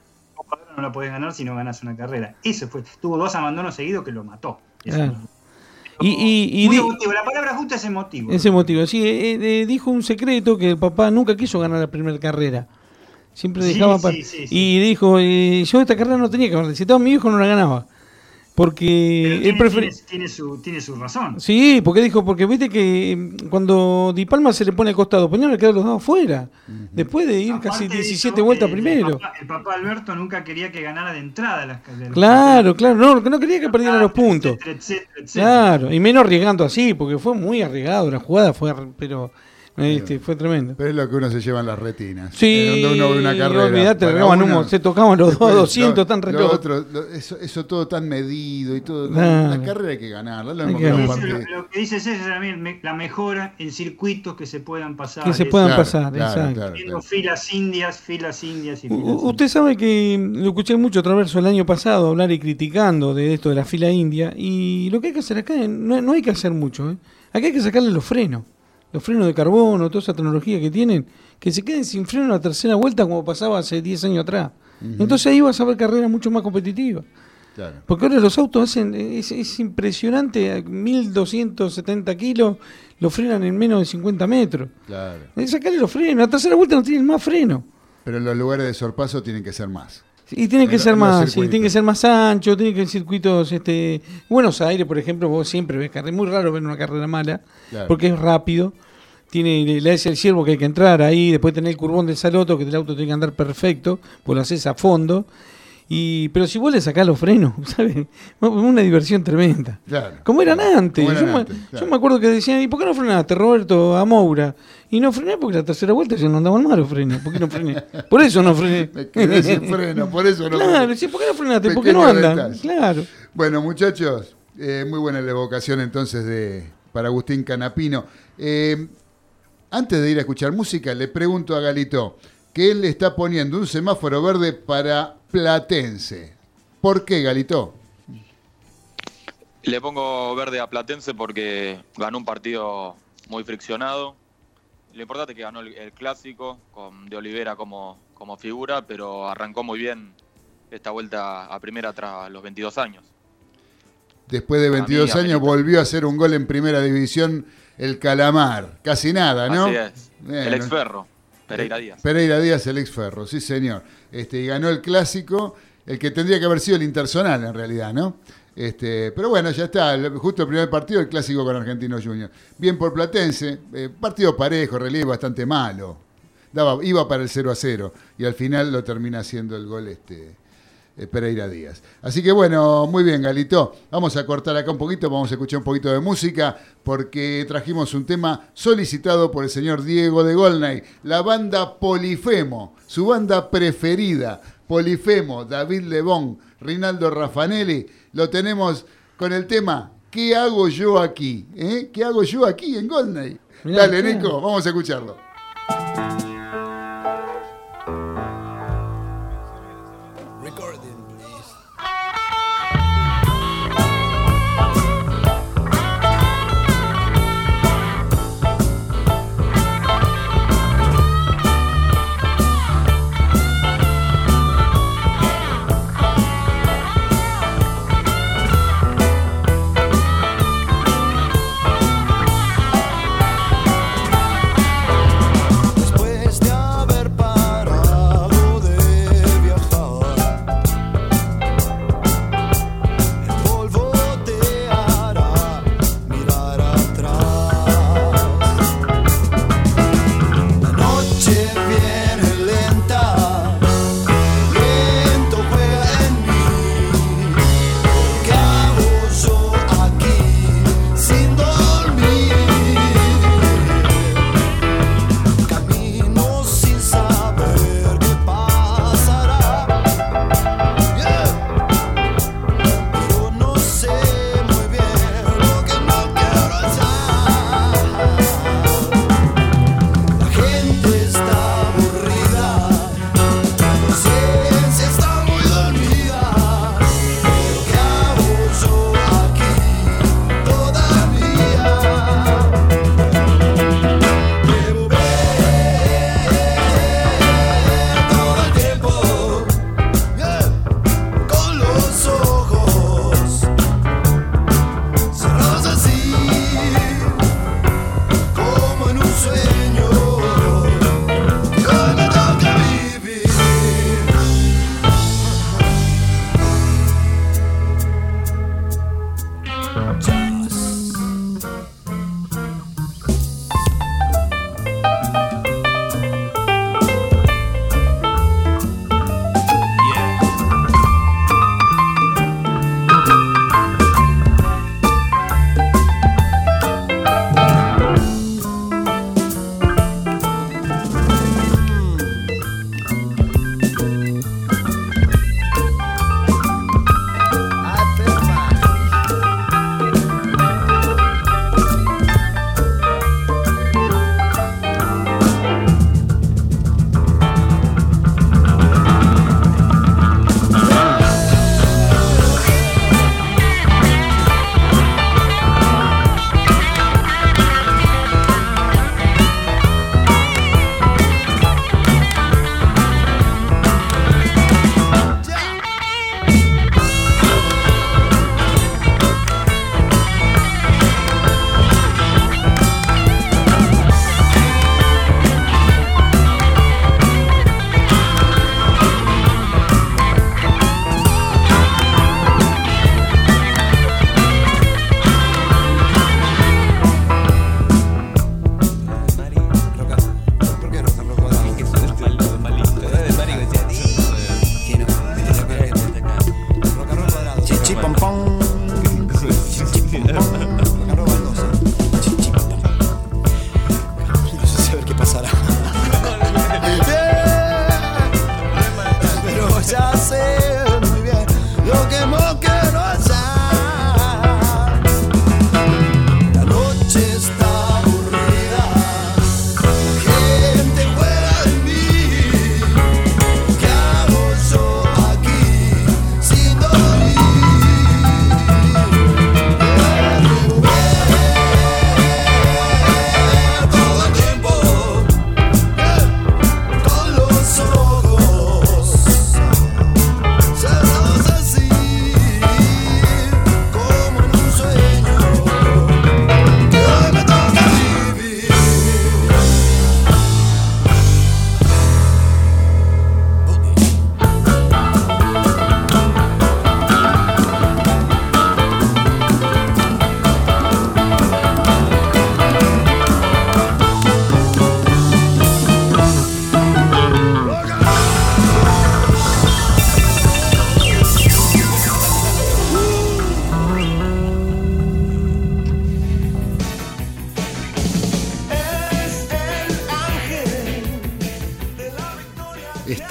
no la podés ganar si no ganas una carrera. Eso fue. Tuvo dos abandonos seguidos que lo mató. Claro. Y, y, y Muy emotivo. La palabra justa es emotivo. ese motivo, sí, eh, eh, dijo un secreto que el papá nunca quiso ganar la primera carrera. Siempre dejaba sí, para... sí, sí. Y dijo, eh, yo esta carrera no tenía que ganar. Si estaba mi hijo no la ganaba. Porque Pero él tiene, prefería... tiene- tiene su, tiene su razón. Sí, porque dijo, porque viste que mm, cuando Di Palma se le pone al costado, Peñarol quedó los dos afuera. Después de ir casi Aparte de 17 eso, vueltas el- primero. El papá, el papá Alberto nunca quería que ganara de entrada las carreras. Claro, claro, no, no quería que perdiera los puntos. Etcétera, etcétera, etcétera. Claro, y menos arriesgando así, porque fue muy arriesgado, la jugada fue, ar- pero este, fue tremendo. Pero es lo que uno se lleva en las retinas. Sí, Eh, Donde uno ve una carrera. olvidate, uno- humo, se tocaban los dos Después, 200, lo- tan lo reloj. otro, lo- eso, eso todo tan medido y todo. La carrera hay que ganarla. Lo que lo, lo que dice César también, me- la mejora en circuitos que se puedan pasar. Que se puedan Claro, pasar, claro, exacto. claro, filas indias, filas indias y filas u- Usted sabe que lo escuché mucho a través el año pasado hablar y criticando de esto de la fila india y lo que hay que hacer acá no, no hay que hacer mucho, ¿eh? acá hay que sacarle los frenos, los frenos de carbono, toda esa tecnología que tienen, que se queden sin freno en la tercera vuelta como pasaba hace 10 años atrás. Entonces ahí vas a ver carreras mucho más competitivas. Claro. Porque ahora los autos hacen, es, es impresionante, a 1270 kilos lo frenan en menos de 50 metros. Claro. Que sacarle los frenos, la tercera vuelta no tienen más freno. Pero los lugares de sorpaso tienen que ser más. Y tiene que ser más, sí, tiene que ser más ancho, tiene que ser circuitos, este, Buenos Aires, por ejemplo, vos siempre ves carreras, muy raro ver una carrera mala, Claro. porque es rápido, tiene la S del ciervo que hay que entrar ahí, después tener el curbón del saloto, que el auto tiene que andar perfecto, pues lo haces a fondo, y, pero si vos le sacás los frenos, ¿sabes? Una diversión tremenda. Claro. Como eran antes. Como eran yo, me- antes, claro. yo me acuerdo que decían, ¿y por qué no frenaste, Roberto, a Moura? Y no frené porque la tercera vuelta ya no andaban mal los frenos. ¿Por qué no frené? Por eso no frené. Me quedé sin freno, por eso no. Claro, sí, ¿por qué no frenaste? ¿Por qué no andan? detalle. Claro. Bueno, muchachos, eh, muy buena la evocación entonces de para Agustín Canapino. Eh, antes de ir a escuchar música, le pregunto a Galito que él le está poniendo un semáforo verde para Platense. ¿Por qué, Galito? Le pongo verde a Platense porque ganó un partido muy friccionado. Lo importante es que ganó el, el clásico con De Olivera como, como figura, pero arrancó muy bien esta vuelta a primera tras los 22 años. Después de Para 22 mí, años volvió a hacer un gol en primera división el Calamar. Casi nada, ¿no? Así es. El ex Ferro, Pereira Díaz. Pereira Díaz, el ex Ferro, sí señor. Este, y ganó el clásico, el que tendría que haber sido el Intersonal en realidad, ¿no? Este, pero bueno, ya está, justo el primer partido, el clásico con Argentino Junior. Bien por Platense, eh, partido parejo, realidad bastante malo. Daba, iba para el 0 a 0 y al final lo termina haciendo el gol este, eh, Pereira Díaz. Así que bueno, muy bien, Galito. Vamos a cortar acá un poquito, vamos a escuchar un poquito de música, porque trajimos un tema solicitado por el señor Diego de Golnay, la banda Polifemo, su banda preferida, Polifemo, David Lebón, Rinaldo Raffanelli. Lo tenemos con el tema ¿Qué hago yo aquí? ¿Eh? ¿Qué hago yo aquí en Golnay? Dale. Nico, vamos a escucharlo.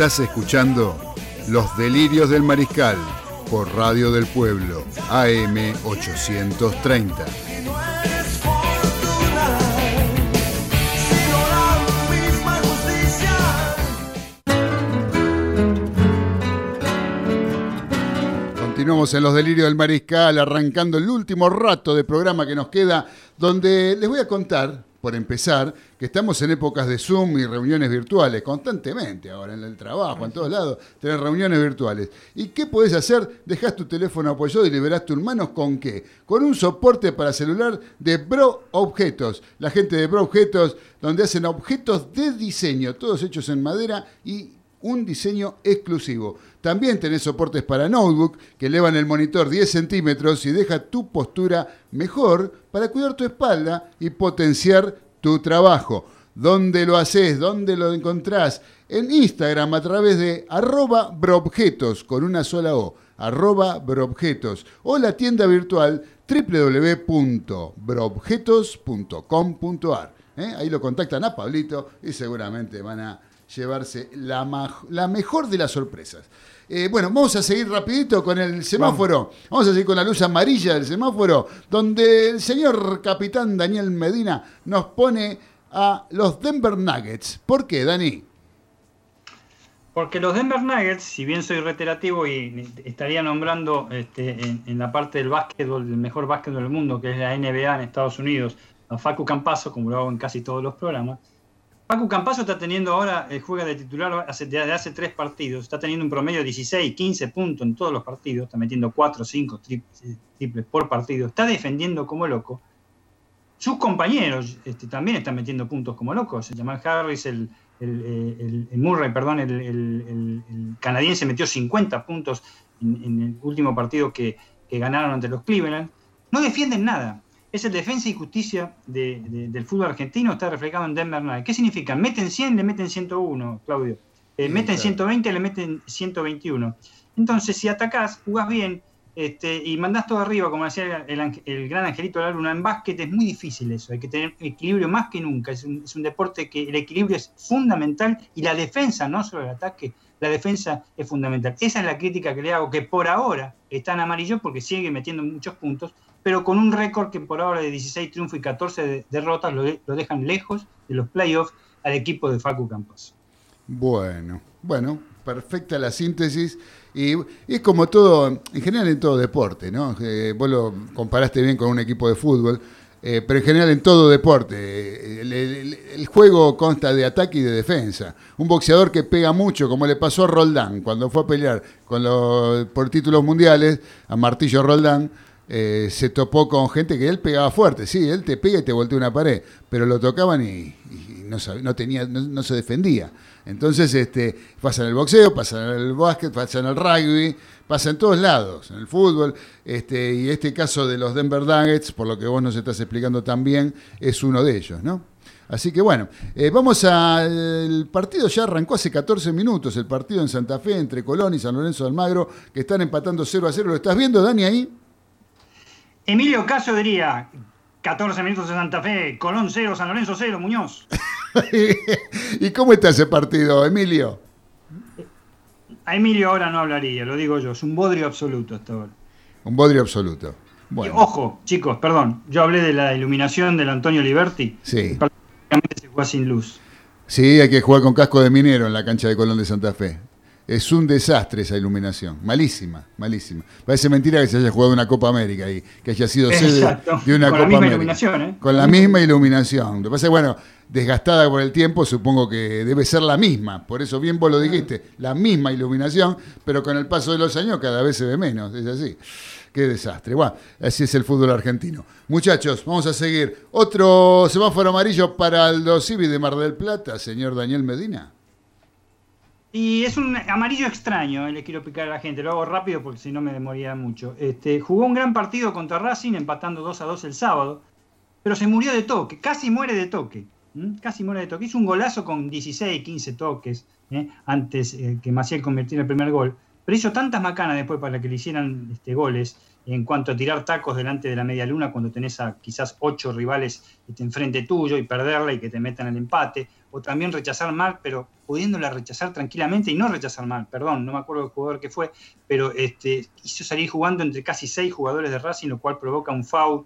Estás escuchando Los Delirios del Mariscal por Radio del Pueblo, AM 830. Continuamos en los delirios del mariscal, arrancando el último rato de programa que nos queda, donde les voy a contar, por empezar, que estamos en épocas de Zoom y reuniones virtuales, constantemente ahora en el trabajo, en todos lados, tener reuniones virtuales. ¿Y qué podés hacer? Dejas tu teléfono apoyado y liberás tus manos con qué? Con un soporte para celular de Bro Objetos. La gente de Bro Objetos, donde hacen objetos de diseño, todos hechos en madera y un diseño exclusivo. También tenés soportes para notebook que elevan el monitor 10 centímetros y deja tu postura mejor para cuidar tu espalda y potenciar tu trabajo. ¿Dónde lo haces? ¿Dónde lo encontrás? En Instagram a través de arroba broobjetos con una sola O, arroba broobjetos o la tienda virtual www.broobjetos.com.ar. ¿Eh? Ahí lo contactan a Pablito y seguramente van a llevarse la, la mejor de las sorpresas. Eh, bueno, vamos a seguir rapidito con el semáforo. Vamos. a seguir con la luz amarilla del semáforo, donde el señor capitán Daniel Medina nos pone a los Denver Nuggets. ¿Por qué, Dani? Porque los Denver Nuggets, si bien soy reiterativo y estaría nombrando este, en, la parte del básquetbol, el mejor básquetbol del mundo, que es la NBA en Estados Unidos, a Facu Campazo, como lo hago en casi todos los programas, Paco Campazo está teniendo ahora, eh, juega de titular hace, desde hace tres partidos, está teniendo un promedio de 16, 15 puntos en todos los partidos, está metiendo 4, 5 eh, triples, por partido, está defendiendo como loco. Sus compañeros este, también están metiendo puntos como locos. Jamal Harris, el, el, el, Murray, perdón, el, canadiense metió 50 puntos en, el último partido que, que ganaron ante los Cleveland. No defienden nada es el defensa y justicia del fútbol argentino, está reflejado en Denver Nuggets. ¿Qué significa? Meten 100, le meten 101, Claudio. Eh, meten 120, le meten 121. Entonces, si atacás, jugás bien este, y mandás todo arriba, como decía el, gran Angelito de la Luna, en básquet es muy difícil eso. Hay que tener equilibrio más que nunca. Es un, es un deporte que el equilibrio es fundamental y la defensa, no solo el ataque, la defensa es fundamental. Esa es la crítica que le hago, que por ahora está en amarillo porque sigue metiendo muchos puntos pero con un récord que por ahora de 16 triunfos y 14 derrotas lo, dejan lejos de los playoffs al equipo de Facu Campos. Bueno, bueno, perfecta la síntesis. Y es como todo, en general en todo deporte, ¿no? Eh, vos lo comparaste bien con un equipo de fútbol, eh, pero en general en todo deporte. El, juego consta de ataque y de defensa. Un boxeador que pega mucho, como le pasó a Roldán cuando fue a pelear con los, por títulos mundiales, a Martillo Roldán eh, se topó con gente que él pegaba fuerte. Sí, él te pega y te voltea una pared, pero lo tocaban y, no, no, tenía, no, se defendía. Entonces, este, pasa en el boxeo, pasa en el básquet, pasa en el rugby, pasa en todos lados, en el fútbol. Este, y este caso de los Denver Nuggets, por lo que vos nos estás explicando también, es uno de ellos, ¿no? Así que bueno, eh, vamos al partido, ya arrancó hace 14 minutos el partido en Santa Fe entre Colón y San Lorenzo de Almagro, que están empatando 0 a 0. ¿Lo estás viendo, Dani, ahí? Emilio Caso diría, 14 minutos de Santa Fe, Colón 0, San Lorenzo 0, Muñoz. ¿Y cómo está ese partido, Emilio? A Emilio ahora no hablaría, lo digo yo, es un bodrio absoluto hasta ahora. Un bodrio absoluto. ojo, chicos, perdón, yo hablé de la iluminación del Antonio Liberti. Sí. Prácticamente se juega sin luz. Sí, hay que jugar con casco de minero en la cancha de Colón de Santa Fe. Es un desastre esa iluminación. Malísima, malísima. Parece mentira que se haya jugado una Copa América y que haya sido sede de una Copa América. ¿eh? Con la misma iluminación. Lo que pasa es bueno, desgastada por el tiempo, supongo que debe ser la misma. Por eso bien vos lo dijiste, la misma iluminación, pero con el paso de los años cada vez se ve menos. Es así. Qué desastre. Bueno, así es el fútbol argentino. Muchachos, vamos a seguir. Otro semáforo amarillo para los Civis de Mar del Plata, señor Daniel Medina. Y es un amarillo extraño, eh, le quiero picar a la gente, lo hago rápido porque si no me demoría mucho. Este, jugó un gran partido contra Racing, empatando 2 a 2 el sábado, pero se murió de toque, casi muere de toque. Casi muere de toque. Hizo un golazo con 16, 15 toques ¿eh? antes eh, que Maciel convirtiera el primer gol. Pero hizo tantas macanas después para que le hicieran este, goles en cuanto a tirar tacos delante de la media luna cuando tenés a quizás ocho rivales y te enfrente tuyo y perderla y que te metan el empate, o también rechazar mal, pero pudiéndola rechazar tranquilamente y no rechazar mal, perdón, no me acuerdo el jugador que fue, pero este, hizo salir jugando entre casi seis jugadores de Racing, lo cual provoca un foul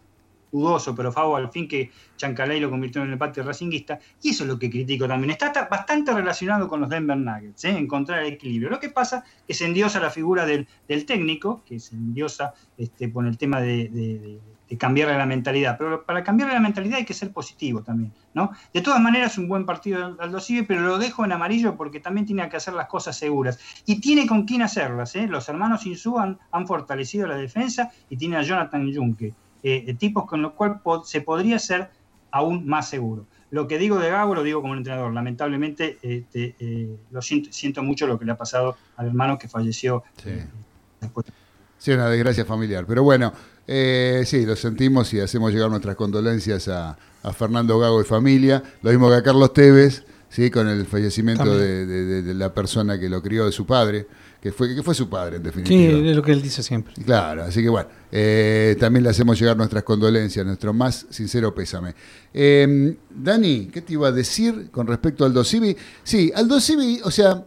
dudoso, pero Favo al fin que Chancalay lo convirtió en el empate racinguista, y eso es lo que critico también. Está bastante relacionado con los Denver Nuggets, ¿eh? encontrar el equilibrio. Lo que pasa es que se endiosa la figura del, técnico, que se endiosa este, con el tema de, cambiarle la mentalidad, pero para cambiarle la mentalidad hay que ser positivo también, ¿no? De todas maneras, un buen partido Aldo Civi, pero lo dejo en amarillo porque también tiene que hacer las cosas seguras. Y tiene con quién hacerlas, ¿eh? Los hermanos Insú han, han fortalecido la defensa y tiene a Jonathan Junque eh, tipos con los cuales se podría ser aún más seguro. Lo que digo de Gago lo digo como entrenador. Lamentablemente este, eh, lo siento, siento, mucho lo que le ha pasado al hermano que falleció sí. Eh, después. Sí, una desgracia familiar. Pero bueno, sí, lo sentimos y hacemos llegar nuestras condolencias a, Fernando Gago y familia. Lo mismo que a Carlos Tevez, ¿sí? con el fallecimiento de, la persona que lo crió de su padre que fue, que fue su padre, en definitiva. Sí, es lo que él dice siempre. Claro, así que bueno, eh, también le hacemos llegar nuestras condolencias, nuestro más sincero pésame. Em, Dani, ¿qué te iba a decir con respecto al Dosivi? Sí, Aldo Civi, o sea,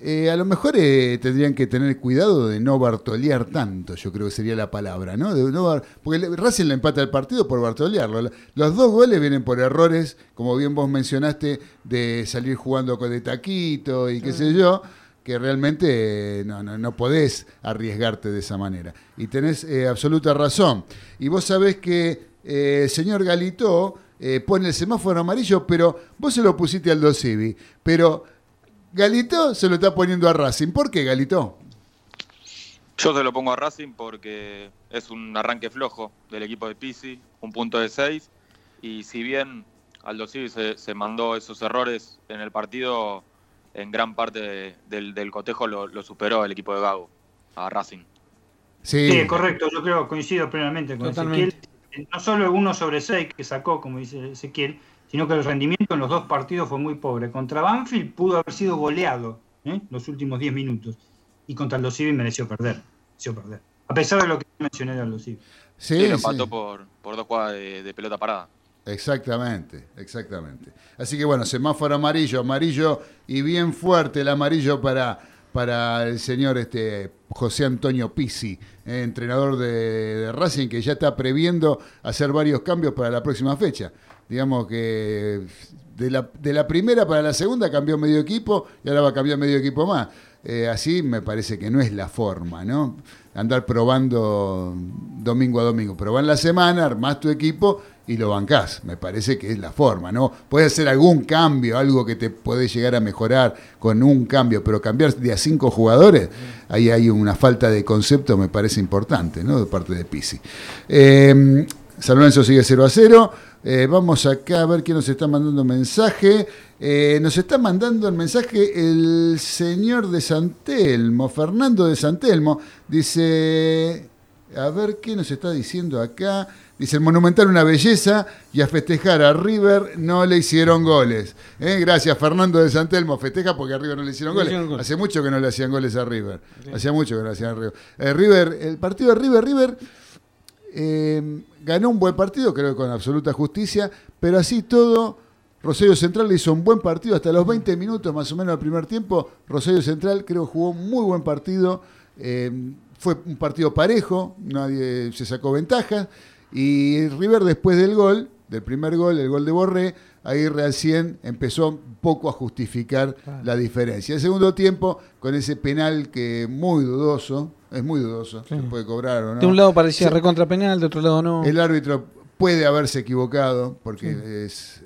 eh, a lo mejor eh, tendrían que tener cuidado de no bartolear tanto, yo creo que sería la palabra, ¿no? De no porque Racing le empata el partido por bartolearlo. Los dos goles vienen por errores, como bien vos mencionaste, de salir jugando con de taquito y qué sé yo que realmente no, no, no, podés arriesgarte de esa manera. Y tenés eh, absoluta razón. Y vos sabés que eh, el señor Galito eh, pone el semáforo amarillo, pero vos se lo pusiste al Dosivi. Pero Galito se lo está poniendo a Racing. ¿Por qué, Galito? Yo se lo pongo a Racing porque es un arranque flojo del equipo de Pisi, un punto de seis. Y si bien Aldo Civi se, se mandó esos errores en el partido, en gran parte del, cotejo lo, superó el equipo de Gago, a Racing. Sí. correcto, yo creo, coincido plenamente con Ezequiel. No solo uno sobre seis que sacó, como dice Ezequiel, sino que el rendimiento en los dos partidos fue muy pobre. Contra Banfield pudo haber sido goleado ¿eh? los últimos 10 minutos y contra el Civi mereció perder, mereció perder. A pesar de lo que mencioné de Aldo Sí, sí, lo empató Por, por dos jugadas de pelota parada. Exactamente, exactamente. Así que bueno, semáforo amarillo, amarillo y bien fuerte el amarillo para, para el señor este, José Antonio Pisi, eh, entrenador de, Racing, que ya está previendo hacer varios cambios para la próxima fecha. Digamos que de la, de la primera para la segunda cambió medio equipo y ahora va a cambiar medio equipo más. Eh, así me parece que no es la forma, ¿no? Andar probando domingo a domingo. Pero va en la semana, armás tu equipo y lo bancás. Me parece que es la forma, ¿no? Puede hacer algún cambio, algo que te puede llegar a mejorar con un cambio, pero cambiar de a cinco jugadores, ahí hay una falta de concepto, me parece importante, ¿no? De parte de Pisi. Eh, San Lorenzo sigue 0 a 0. Eh, vamos acá a ver quién nos está mandando mensaje. Eh, nos está mandando el mensaje el señor de Santelmo, Fernando de Santelmo. Dice, a ver qué nos está diciendo acá. Dice, el Monumental una belleza y a festejar a River no le hicieron goles. Eh, gracias, Fernando de Santelmo. Festeja porque a River no le hicieron goles. Hace mucho que no le hacían goles a River. Hacía mucho que no le hacían a River. River. El partido de River, River ganó un buen partido, creo que con absoluta justicia, pero así todo Rosario Central hizo un buen partido hasta los 20 minutos más o menos del primer tiempo. Rosario Central creo jugó muy buen partido. Eh, fue un partido parejo, nadie se sacó ventaja. Y River después del gol, del primer gol, el gol de Borré, ahí recién empezó un poco a justificar la diferencia. El segundo tiempo, con ese penal que muy dudoso, es muy dudoso, se puede cobrar o no. De un lado parecía recontra penal, de otro lado no. El árbitro puede haberse equivocado, porque es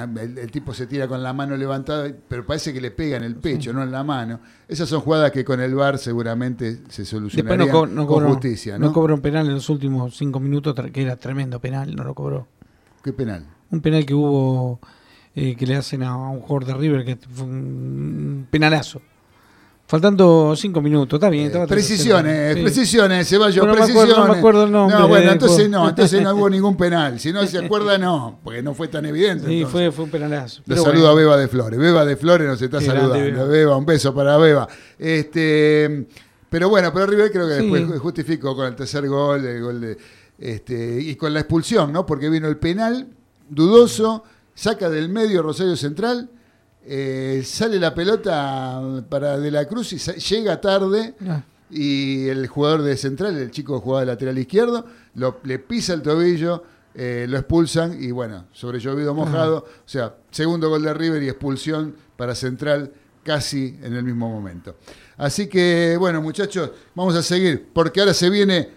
el, tipo se tira con la mano levantada, pero parece que le pega en el pecho, no en la mano. Esas son jugadas que con el VAR seguramente se solucionarían con justicia. ¿no? no cobró un penal en los últimos cinco minutos, que era tremendo penal, no lo cobró. ¿Qué penal? Un penal que hubo, eh, que le hacen a un jugador de River, que fue un penalazo. Faltando cinco minutos, está bien. Eh, precisiones, precisiones, Ceballos, no precisiones. no me acuerdo el nombre. No, bueno, entonces no, entonces no hubo ningún penal. Si no se acuerda, no, porque no fue tan evidente. Sí, fue, fue, un penalazo. Le saludo a Beba de Flores. Beba de Flores nos está saludando. Beba. un beso para Beba. Este, Pero bueno, pero River creo que Sí. después justificó con el tercer gol, el gol de, este, y con la expulsión, ¿no? Porque vino el penal dudoso, saca del medio Rosario Central, eh, sale la pelota para De la Cruz y llega tarde. Ah, Y el jugador de central, el chico que jugaba de lateral izquierdo, lo, le pisa el tobillo, eh, lo expulsan y bueno, sobre llovido mojado. O sea, segundo gol de River y expulsión para central casi en el mismo momento. Así que bueno, muchachos, vamos a seguir porque ahora se viene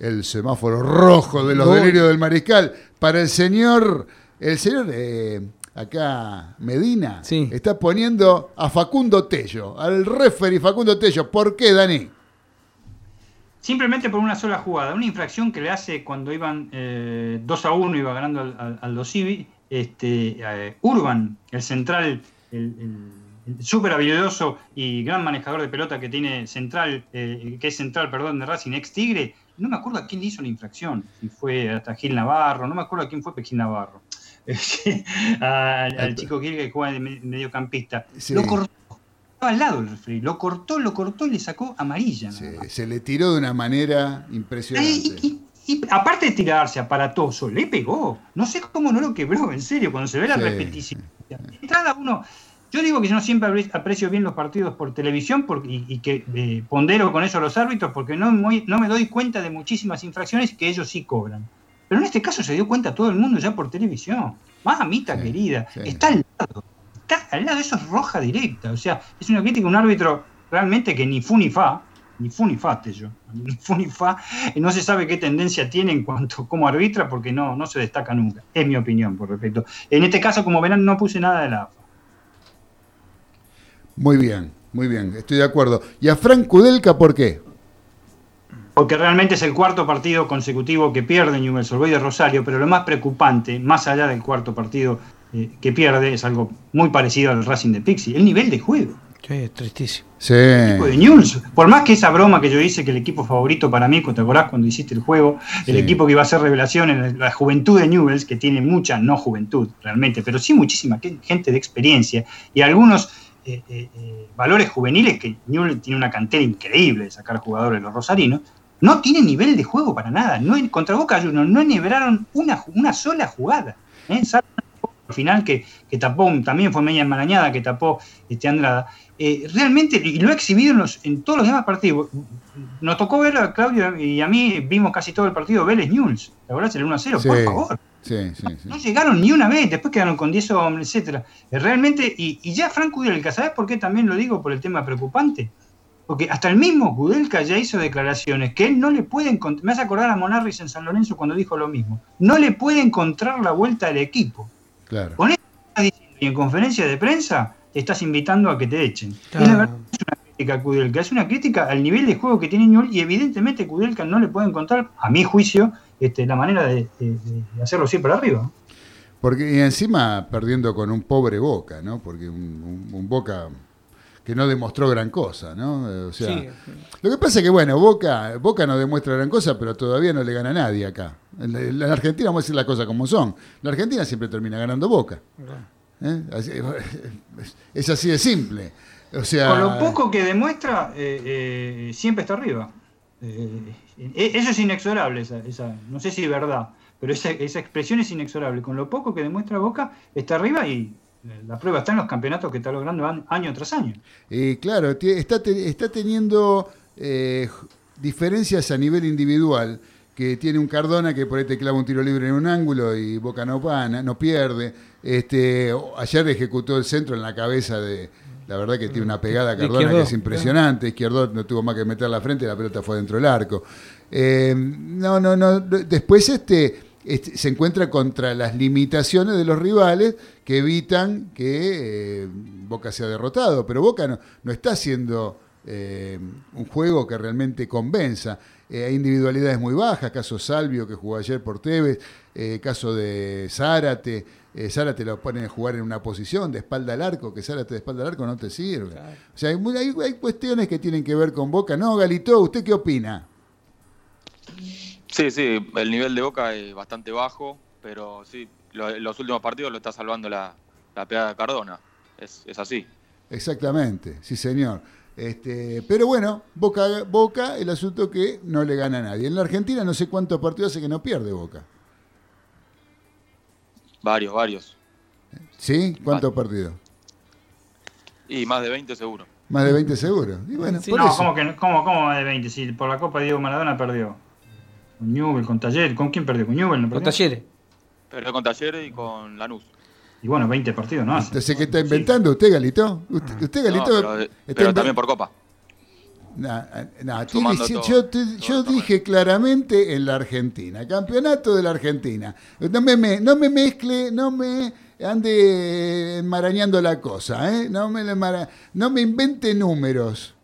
el semáforo rojo de los delirios del mariscal para el señor, el señor eh, acá Medina Sí. está poniendo a Facundo Tello, al referee Facundo Tello. ¿Por qué, Dani? Simplemente por una sola jugada, una infracción que le hace cuando iban eh, 2 a 1, iba ganando al, al, al Dosivi, este, eh, Urban, el central, el, el- el súper habilidoso y gran manejador de pelota que tiene central, eh, que es central, perdón, de Racing, ex Tigre, no me acuerdo a quién le hizo la infracción, si fue hasta Gil Navarro, no me acuerdo a quién fue Gil Navarro, al, al chico Gil que juega de me- mediocampista, Sí. lo cortó, al lado del referee, lo cortó, lo cortó y le sacó amarilla. Se, le tiró de una manera impresionante. Y, y- y aparte de tirarse aparatoso, le pegó. No sé cómo no lo quebró, en serio, cuando se ve la Sí, repetición. Entrada uno, yo digo que yo no siempre apre- aprecio bien los partidos por televisión porque, y, y que eh, pondero con eso a los árbitros porque no, muy- no me doy cuenta de muchísimas infracciones que ellos sí cobran. Pero en este caso se dio cuenta todo el mundo ya por televisión. Mamita Sí, querida, sí. está al lado. Está al lado, eso es roja directa. O sea, es una crítica un árbitro realmente que ni fu ni fa, ni fu ni fa, yo, ni fu ni fa, y no se sabe qué tendencia tiene en cuanto a cómo arbitra porque no, no se destaca nunca. Es mi opinión, por respecto. En este caso, como verán, no puse nada de la AFA. Muy bien, muy bien, estoy de acuerdo. ¿Y a Frank Kudelka por qué? Porque realmente es el cuarto partido consecutivo que pierde Newell's Old Boys de Rosario, pero lo más preocupante, más allá del cuarto partido eh, que pierde, es algo muy parecido al Racing de Pixie, el nivel de juego. sí, es tristísimo. Sí. equipo de Newell's. Por más que esa broma que yo hice, que el equipo favorito para mí, ¿te acordás cuando hiciste el juego? El Sí. equipo que iba a hacer revelación en la juventud de Newell's, que tiene mucha, no juventud realmente, pero sí muchísima que- gente de experiencia y algunos eh, eh, eh, valores juveniles, que Newell's tiene una cantera increíble de sacar jugadores los rosarinos, no tiene nivel de juego para nada. No, contra Boca Juniors no enhebraron una, sola jugada. ¿eh? Salvo al final que, que tapó, también fue media enmarañada que tapó este Andrada. Eh, realmente, y lo ha exhibido en, los- en todos los demás partidos. Nos tocó ver a Claudio y a mí, vimos casi todo el partido Vélez Newell's. ¿Te acordás? El 1 a 0, Sí. por favor. Sí, sí. No llegaron ni una vez, después quedaron con 10 hombres, etcétera. Eh, Realmente, y, y ya Frank Kudelka, ¿sabes por qué también lo digo por el tema preocupante? Porque hasta el mismo Kudelka ya hizo declaraciones que él no le puede encontrar. Me hace acordar a Monarris en San Lorenzo cuando dijo lo mismo. No le puede encontrar la vuelta al equipo. Claro. Con que estás diciendo y en conferencia de prensa te estás invitando a que te echen. Claro. Y la verdad es una crítica a Kudelka, es una crítica al nivel de juego que tiene Newell y evidentemente Kudelka no le puede encontrar, a mi juicio, este, la manera de, de- de hacerlo siempre arriba. Porque y encima perdiendo con un pobre Boca, ¿no? Porque un, un- un Boca que no demostró gran cosa, ¿no? Eh, O sea, Sí. lo que pasa es que, bueno, Boca, Boca no demuestra gran cosa, pero todavía no le gana a nadie acá. En la, en la Argentina vamos a decir las cosas como son. La Argentina siempre termina ganando Boca. ¿eh? Es así de simple. O sea, Con lo poco que demuestra, eh, eh, siempre está arriba. Eh, eh, eso es inexorable, esa, esa- no sé si es verdad, pero esa, esa expresión es inexorable. Con lo poco que demuestra Boca, está arriba y la prueba está en los campeonatos que está logrando an- año tras año. Y claro, está, está teniendo eh, diferencias a nivel individual, que tiene un Cardona que por ahí te clava un tiro libre en un ángulo y Boca no gana, no pierde. Este, ayer ejecutó el centro en la cabeza de... La verdad que tiene una pegada Cardona que es impresionante. Izquierdo no tuvo más que meter la frente, la pelota fue dentro del arco. Eh, no, no, no. Después este, se encuentra contra las limitaciones de los rivales que evitan que eh, Boca sea derrotado. Pero Boca no, no está haciendo eh, un juego que realmente convenza. Eh, hay individualidades muy bajas, caso Salvio que jugó ayer por Tevez, caso de Zárate. Zárate lo ponen a jugar en una posición de espalda al arco, que Zárate de espalda al arco no te sirve. O sea, hay, hay- hay cuestiones que tienen que ver con Boca. No, Galito, ¿usted qué opina? Sí, sí, el nivel de Boca es bastante bajo, pero sí, lo- los últimos partidos lo está salvando la, la pegada de Cardona. Es, es así. Exactamente, sí señor. Este, pero bueno, Boca, Boca, el asunto que no le gana a nadie. En la Argentina no sé cuántos partidos hace que no pierde Boca. Varios, varios. ¿Sí? ¿Cuántos partidos? Y más de 20 seguro. Más de 20 seguro. Y bueno, Sí. por No, eso. ¿cómo, que, no? ¿cómo, ¿cómo más de 20? Si por la Copa Diego Maradona perdió. Con Newell, con Taller. ¿Con quién perdió? Con Newell, ¿no Con talleres. Perdió con Talleres y con Lanús. Y bueno, 20 partidos, ¿no? hace. Entonces, ¿qué está inventando usted, Galito? ¿Usted, usted, No, Galito? pero, está pero inven- también por Copa. Nah, todo, yo te- todo yo el torneo. dije claramente en la Argentina, campeonato de la Argentina. No me, me- no me mezcle, no me ande enmarañando la cosa, ¿eh? no, me, no me invente números.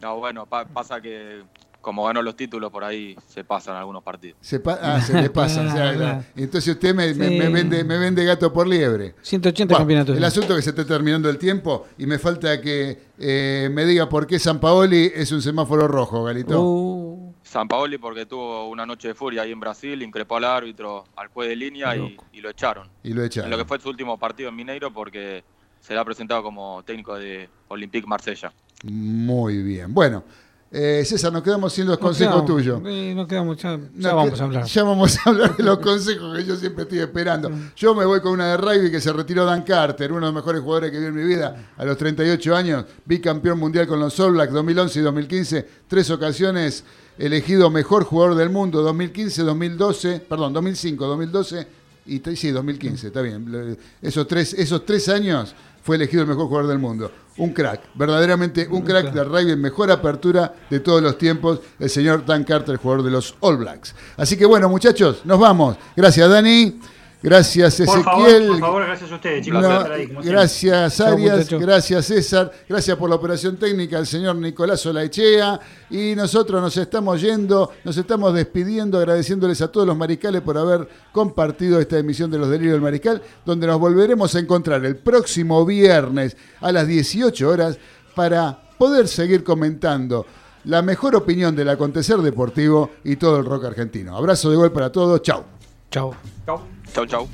No, bueno, pa- pasa que como ganó los títulos, por ahí se pasan algunos partidos. Se pa- ah, se le pasa. o sea, entonces usted me, me- Sí. me vende, me vende gato por liebre. 180 Bueno, campeonatos. el asunto es que se está terminando el tiempo y me falta que eh, me diga por qué San Paoli es un semáforo rojo, Galito. Uh, San Paoli porque tuvo una noche de furia ahí en Brasil, increpó al árbitro, al juez de línea y, y lo echaron. y lo En echaron. lo que fue su último partido en Mineiro porque se le ha presentado como técnico de Olympique Marsella. Muy bien. Bueno, eh, César, nos quedamos sin los nos consejos quedamos, tuyos. eh, nos quedamos, ya, ya vamos que- a hablar. Ya vamos a hablar de los consejos que yo siempre estoy esperando. Yo me voy con una de rugby que se retiró Dan Carter, uno de los mejores jugadores que vi en mi vida, a los 38 años, bicampeón mundial con los All Blacks 2011 y 2015, tres ocasiones elegido mejor jugador del mundo, 2015, 2012, perdón, 2005, 2012 y sí, 2015, está bien. Esos tres, esos tres años fue elegido el mejor jugador del mundo. Un crack, verdaderamente un crack de rugby, mejor apertura de todos los tiempos, el señor Dan Carter, jugador de los All Blacks. Así que bueno, muchachos, nos vamos. Gracias, Dani. Gracias, Por favor, Ezequiel. por favor, gracias a ustedes, chicos. No, ahí, gracias Chau, Arias, gracias César, gracias por la operación técnica al señor Nicolás Olaechea y nosotros nos estamos yendo, nos estamos despidiendo, agradeciéndoles a todos los mariscales por haber compartido esta emisión de los Delirios del Mariscal, donde nos volveremos a encontrar el próximo viernes a las 18 horas para poder seguir comentando la mejor opinión del acontecer deportivo y todo el rock argentino. Abrazo de gol para todos, chau. Chao. Chau. Chau, chau.